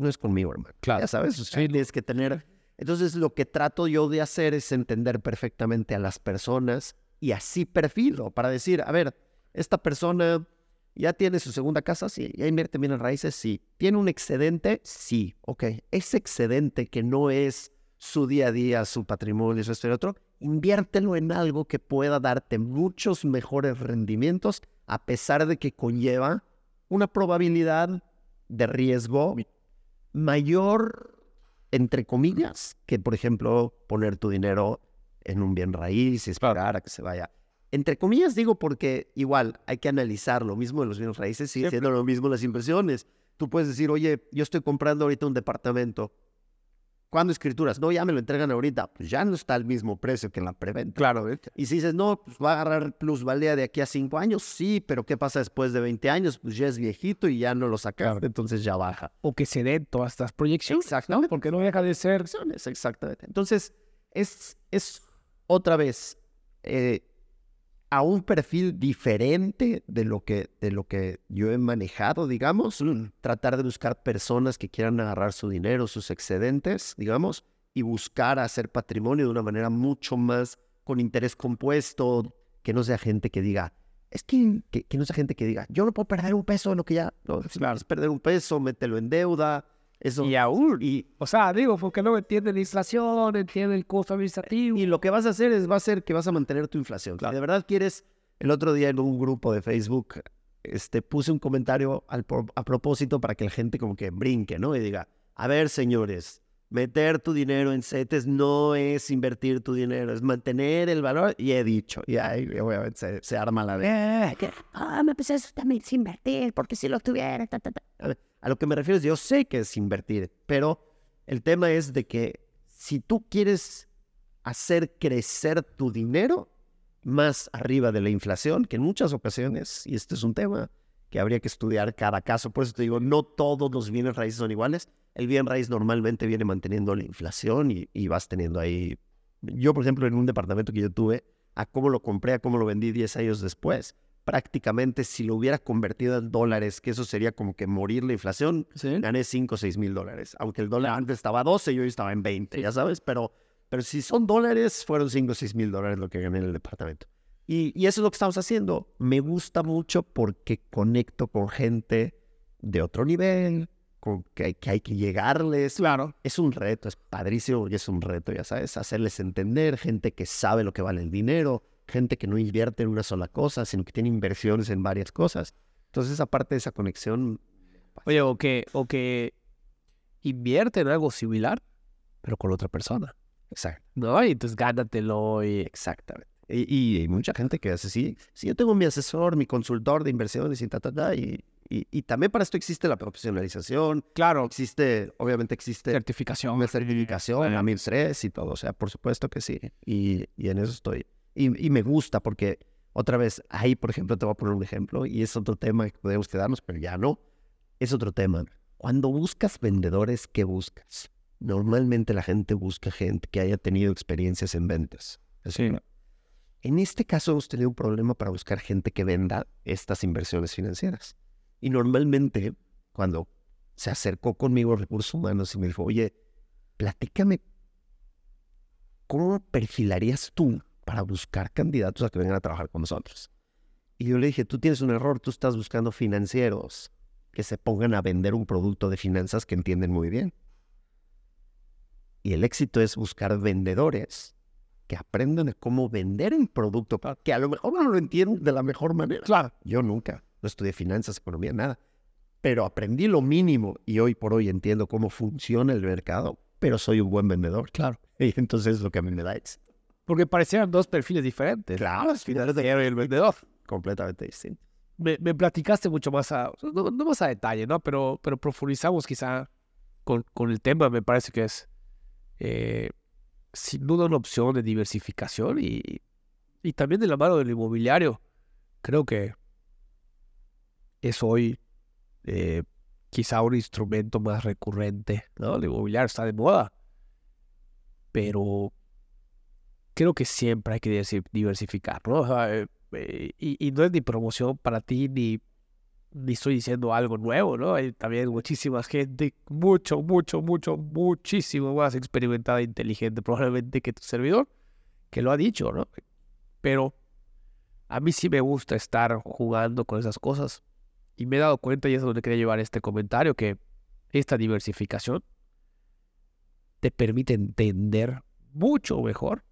no es conmigo, hermano. Claro. Ya sabes, o sea, Sí. tienes que tener... Entonces, lo que trato yo de hacer es entender perfectamente a las personas y así perfilo para decir, a ver, esta persona ya tiene su segunda casa, sí, ya invierte bien en raíces, sí. ¿Tiene un excedente? Sí, ok. Ese excedente que no es su día a día, su patrimonio, eso, esto y otro, inviértelo en algo que pueda darte muchos mejores rendimientos, a pesar de que conlleva una probabilidad de riesgo mayor, entre comillas, que por ejemplo poner tu dinero en un bien raíz y esperar a que se vaya. Entre comillas digo porque igual hay que analizar lo mismo de los bienes raíces y siendo lo mismo las inversiones. Tú puedes decir, oye, yo estoy comprando ahorita un departamento. ¿Cuándo escrituras? No, ya me lo entregan ahorita. Pues ya no está al mismo precio que en la preventa. Claro, ¿eh? Y si dices, no, pues va a agarrar plusvalía de aquí a cinco años, sí, pero ¿qué pasa después de 20 años? Pues ya es viejito y ya no lo sacaste, entonces ya baja. o que se den todas estas proyecciones, ¿no? Exactamente. Porque no deja de ser exactamente. Entonces, es, es otra vez eh, a un perfil diferente de lo, que, de lo que yo he manejado, digamos, tratar de buscar personas que quieran agarrar su dinero, sus excedentes, digamos, y buscar hacer patrimonio de una manera mucho más con interés compuesto, que no sea gente que diga, es que, que, que no sea gente que diga, yo no puedo perder un peso en lo que ya, no, Claro. perder un peso, mételo en deuda, eso. y aún. y, O sea, digo, porque no entiende la inflación, entiende el costo administrativo. Y lo que vas a hacer es, va a ser que vas a mantener tu inflación. Si de verdad quieres, el otro día en un grupo de Facebook, este, puse un comentario al a propósito para que la gente como que brinque, ¿no? Y diga, a ver, señores, meter tu dinero en CETES no es invertir tu dinero, es mantener el valor. Y he dicho, y ahí obviamente se, se arma la de... Eh, ah, me empecé a también sin invertir, porque si lo tuviera, ta, ta, ta. A, ver, a lo que me refiero es, yo sé que es invertir, pero el tema es de que si tú quieres hacer crecer tu dinero más arriba de la inflación, que en muchas ocasiones, y este es un tema que habría que estudiar cada caso, por eso te digo, no todos los bienes raíces son iguales. El bien raíz normalmente viene manteniendo la inflación y, y vas teniendo ahí... Yo, por ejemplo, en un departamento que yo tuve, a cómo lo compré, a cómo lo vendí 10 años después, prácticamente si lo hubiera convertido en dólares, que eso sería como que morir la inflación, Sí. gané 5 o 6 mil dólares. Aunque el dólar antes estaba a 12 y hoy estaba en 20, ya sabes, pero, pero si son dólares, fueron 5 o 6 mil dólares lo que gané en el departamento. Y, y eso es lo que estamos haciendo. Me gusta mucho porque conecto con gente de otro nivel, con que, que hay que llegarles. Claro. Es un reto, es padrísimo y es un reto, ya sabes, hacerles entender, gente que sabe lo que vale el dinero, gente que no invierte en una sola cosa, sino que tiene inversiones en varias cosas. Entonces, aparte de esa conexión, Oye, o que, o que invierte en algo similar, pero con otra persona. exacto, ¿No? Y entonces gánatelo y... exactamente. Y, y hay mucha gente que hace así. Sí, yo tengo mi asesor, mi consultor de inversiones y ta, ta, ta, y, y, y también para esto existe la profesionalización, Claro, existe, obviamente existe certificación. una certificación, la 1003 y todo, o sea, por supuesto que sí. Y, y en eso estoy. Y, y me gusta porque, otra vez, ahí, por ejemplo, te voy a poner un ejemplo, y es otro tema que podemos quedarnos, pero ya no. Es otro tema. Cuando buscas vendedores, ¿qué buscas? Normalmente la gente busca gente que haya tenido experiencias en ventas. ¿Es Sí. En este caso hemos tenido un problema para buscar gente que venda estas inversiones financieras. Y normalmente, cuando se acercó conmigo recursos humanos y me dijo, oye, platícame, ¿cómo perfilarías tú para buscar candidatos a que vengan a trabajar con nosotros? Y yo le dije, tú tienes un error, tú estás buscando financieros que se pongan a vender un producto de finanzas que entienden muy bien. Y el éxito es buscar vendedores que aprendan a cómo vender un producto que a lo mejor no lo entienden de la mejor manera. Claro. Yo nunca, no estudié finanzas, economía, nada. Pero aprendí lo mínimo y hoy por hoy entiendo cómo funciona el mercado, pero soy un buen vendedor. Claro. Y entonces es lo que a mí me da éxito. Porque parecían dos perfiles diferentes. Claro, El financiero y el vendedor. completamente distinto. Me, me platicaste mucho más a, no, no más a detalle, ¿no? Pero, pero profundizamos quizá con, con el tema, me parece que es eh, sin duda una opción de diversificación y y también de la mano del inmobiliario, creo que es hoy eh, quizá un instrumento más recurrente, ¿no? El inmobiliario está de moda, pero creo que siempre hay que diversi- diversificar, ¿no? Eh, eh, y, y no es ni promoción para ti, ni, ni estoy diciendo algo nuevo, ¿no? Hay también muchísima gente, mucho, mucho, mucho, muchísimo más experimentada e inteligente probablemente que tu servidor, que lo ha dicho, ¿no? Pero a mí sí me gusta estar jugando con esas cosas. Y me he dado cuenta, y es donde quería llevar este comentario, que esta diversificación te permite entender mucho mejor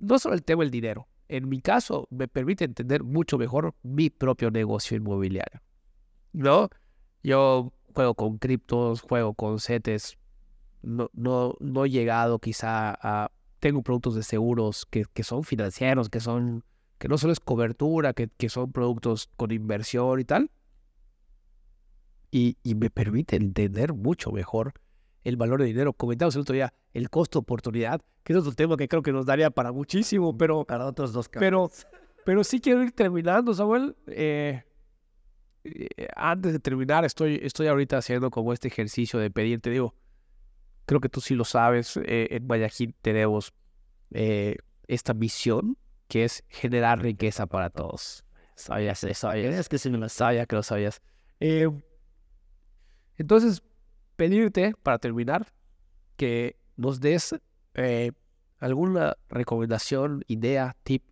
no solo el tema del dinero. En mi caso, me permite entender mucho mejor mi propio negocio inmobiliario. ¿No? Yo juego con criptos, juego con CETES. No, no, no he llegado quizá a... Tengo productos de seguros que, que son financieros, que son... que no solo es cobertura, que, que son productos con inversión y tal. Y, y me permite entender mucho mejor el valor de dinero. Comentamos el otro día el costo oportunidad, que es otro tema que creo que nos daría para muchísimo, pero, Para otros dos pero, cabrones. pero sí quiero ir terminando, Samuel. Eh, eh, antes de terminar, estoy, estoy ahorita haciendo como este ejercicio de pedir, te digo, creo que tú sí lo sabes, eh, en Guayaquil tenemos eh, esta misión que es generar riqueza para todos. Sabías sabías. Es que si no lo sabía, que lo sabías. Eh, entonces, pedirte, para terminar, que nos des eh, alguna recomendación, idea, tip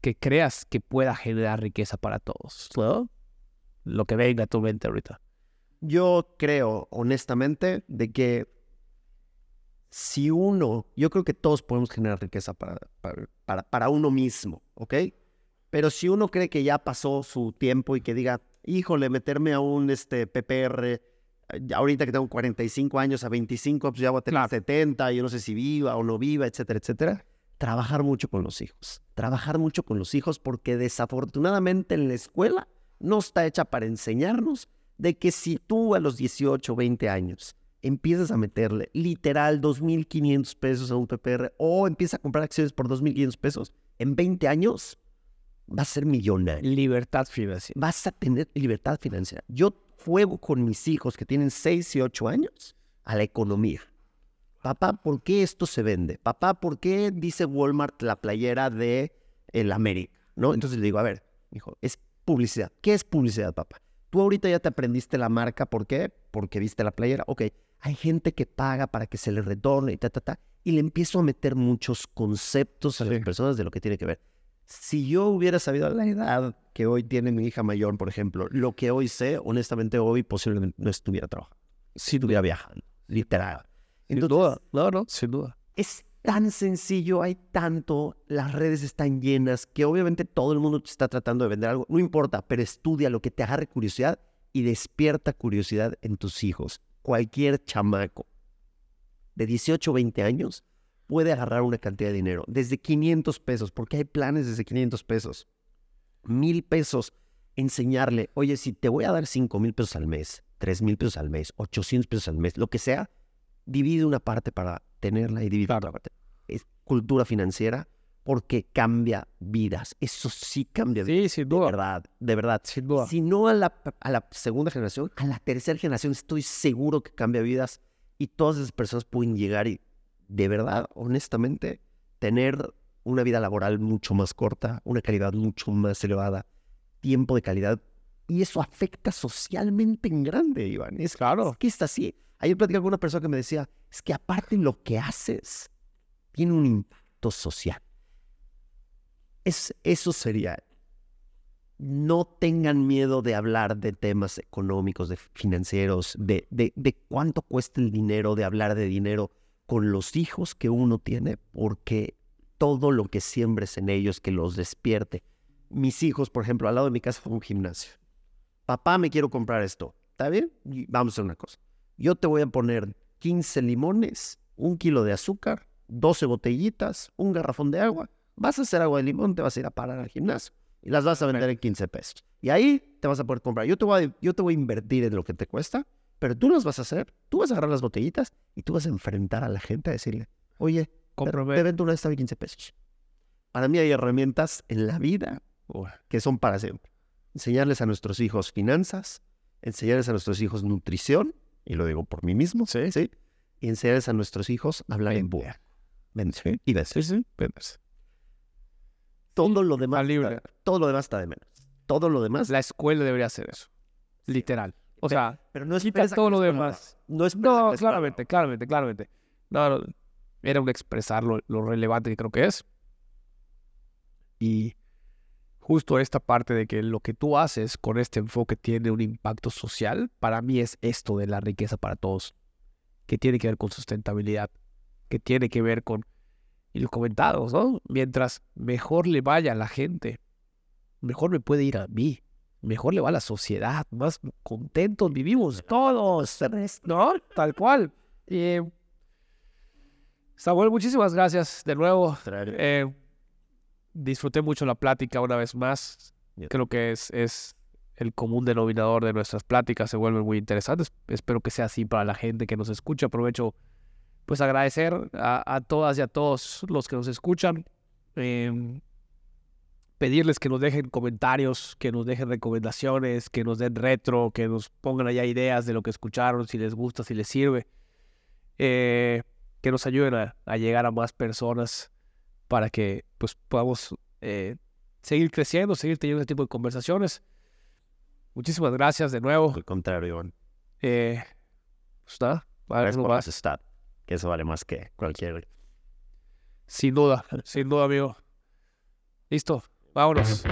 que creas que pueda generar riqueza para todos, ¿no? Lo que venga a tu mente ahorita. Yo creo, honestamente, de que si uno, yo creo que todos podemos generar riqueza para, para, para, para uno mismo, ¿ok? Pero si uno cree que ya pasó su tiempo y que diga, híjole, meterme a un este, PPR, ahorita que tengo 45 años, a 25, pues ya voy a tener Claro. 70, yo no sé si viva o no viva, etcétera, etcétera. Trabajar mucho con los hijos. Trabajar mucho con los hijos porque desafortunadamente en la escuela no está hecha para enseñarnos de que si tú a los 18 o 20 años empiezas a meterle literal 2.500 pesos a un PPR o empiezas a comprar acciones por 2.500 pesos, en 20 años vas a ser millonario. Libertad financiera. Vas a tener libertad financiera. Yo juego con mis hijos que tienen 6 y 8 años a la economía. Papá, ¿por qué esto se vende? Papá, ¿por qué dice Walmart la playera de el América? ¿No? Entonces le digo, a ver, hijo, es publicidad. ¿Qué es publicidad, papá? Tú ahorita ya te aprendiste la marca, ¿por qué? Porque viste la playera. Ok, hay gente que paga para que se le retorne y ta, ta, ta. Y le empiezo a meter muchos conceptos a las personas de lo que tiene que ver. Si yo hubiera sabido a la edad que hoy tiene mi hija mayor, por ejemplo, lo que hoy sé, honestamente hoy posiblemente no estuviera trabajando, si estuviera viajando, literal. Sin Entonces, duda. No, no, sin duda. es tan sencillo, hay tanto, las redes están llenas, que obviamente todo el mundo te está tratando de vender algo. No importa, pero estudia lo que te agarre curiosidad y despierta curiosidad en tus hijos. Cualquier chamaco de 18 o 20 años puede agarrar una cantidad de dinero, desde 500 pesos, porque hay planes desde 500 pesos, mil pesos, enseñarle, oye, si te voy a dar 5 mil pesos al mes, 3 mil pesos al mes, 800 pesos al mes, lo que sea, divide una parte para tenerla y divide otra parte. Es cultura financiera porque cambia vidas. Eso sí cambia vidas. Sí, sin De duda. verdad, de verdad. Sin duda. Si no a la, a la segunda generación, a la tercera generación estoy seguro que cambia vidas y todas esas personas pueden llegar y de verdad, honestamente, tener una vida laboral mucho más corta, una calidad mucho más elevada, tiempo de calidad. Y eso afecta socialmente en grande, Iván. Es, Claro. es que está así. Ayer platicaba con una persona que me decía, es que aparte lo que haces tiene un impacto social. Es, eso sería. No tengan miedo de hablar de temas económicos, de financieros, de, de, de cuánto cuesta el dinero, de hablar de dinero con los hijos que uno tiene, porque todo lo que siembres en ellos, que los despierte. Mis hijos, por ejemplo, al lado de mi casa fue un gimnasio. Papá, me quiero comprar esto. ¿Está bien? Vamos a hacer una cosa. Yo te voy a poner 15 limones, un kilo de azúcar, 12 botellitas, un garrafón de agua. Vas a hacer agua de limón, te vas a ir a parar al gimnasio y las vas a vender en 15 pesos. Y ahí te vas a poder comprar. Yo te voy a, yo te voy a invertir en lo que te cuesta, pero tú las vas a hacer. Tú vas a agarrar las botellitas y tú vas a enfrentar a la gente a decirle, oye, Te vendo una de estas de 15 pesos. Para mí hay herramientas en la vida que son para siempre. Enseñarles a nuestros hijos finanzas, enseñarles a nuestros hijos nutrición, y lo digo por mí mismo, Sí. ¿sí? Y enseñarles a nuestros hijos a hablar en público. Vender. Y vender. Sí, sí. Todo lo demás, libre. todo lo demás está de menos. Todo lo demás. La escuela debería hacer eso. Literal. O sea, pero no es quita todo lo demás. No es No, claramente, claramente, claramente. No, no, era un expresar lo, lo relevante que creo que es. Y justo esta parte de que lo que tú haces con este enfoque tiene un impacto social, para mí es esto de la riqueza para todos, que tiene que ver con sustentabilidad, que tiene que ver con, y lo comentado, ¿no? Mientras mejor le vaya a la gente, mejor me puede ir a mí, mejor le va a la sociedad, más contentos vivimos todos, ¿no? Tal cual. Samuel, muchísimas gracias de nuevo. Eh, disfruté mucho la plática una vez más. Creo que es, es el común denominador de nuestras pláticas, se vuelven muy interesantes. Espero que sea así para la gente que nos escucha. Aprovecho pues agradecer a, a todas y a todos los que nos escuchan. Em, pedirles que nos dejen comentarios, que nos dejen recomendaciones, que nos den retro, que nos pongan allá ideas de lo que escucharon, si les gusta, si les sirve. Eh, que nos ayuden a, a llegar a más personas para que pues podamos eh, seguir creciendo, seguir teniendo este tipo de conversaciones. Muchísimas gracias de nuevo. Al contrario, Iván. Eh, pues nada, algo por más. que eso vale más que cualquier Sin duda, sin duda, amigo. Listo, Vámonos.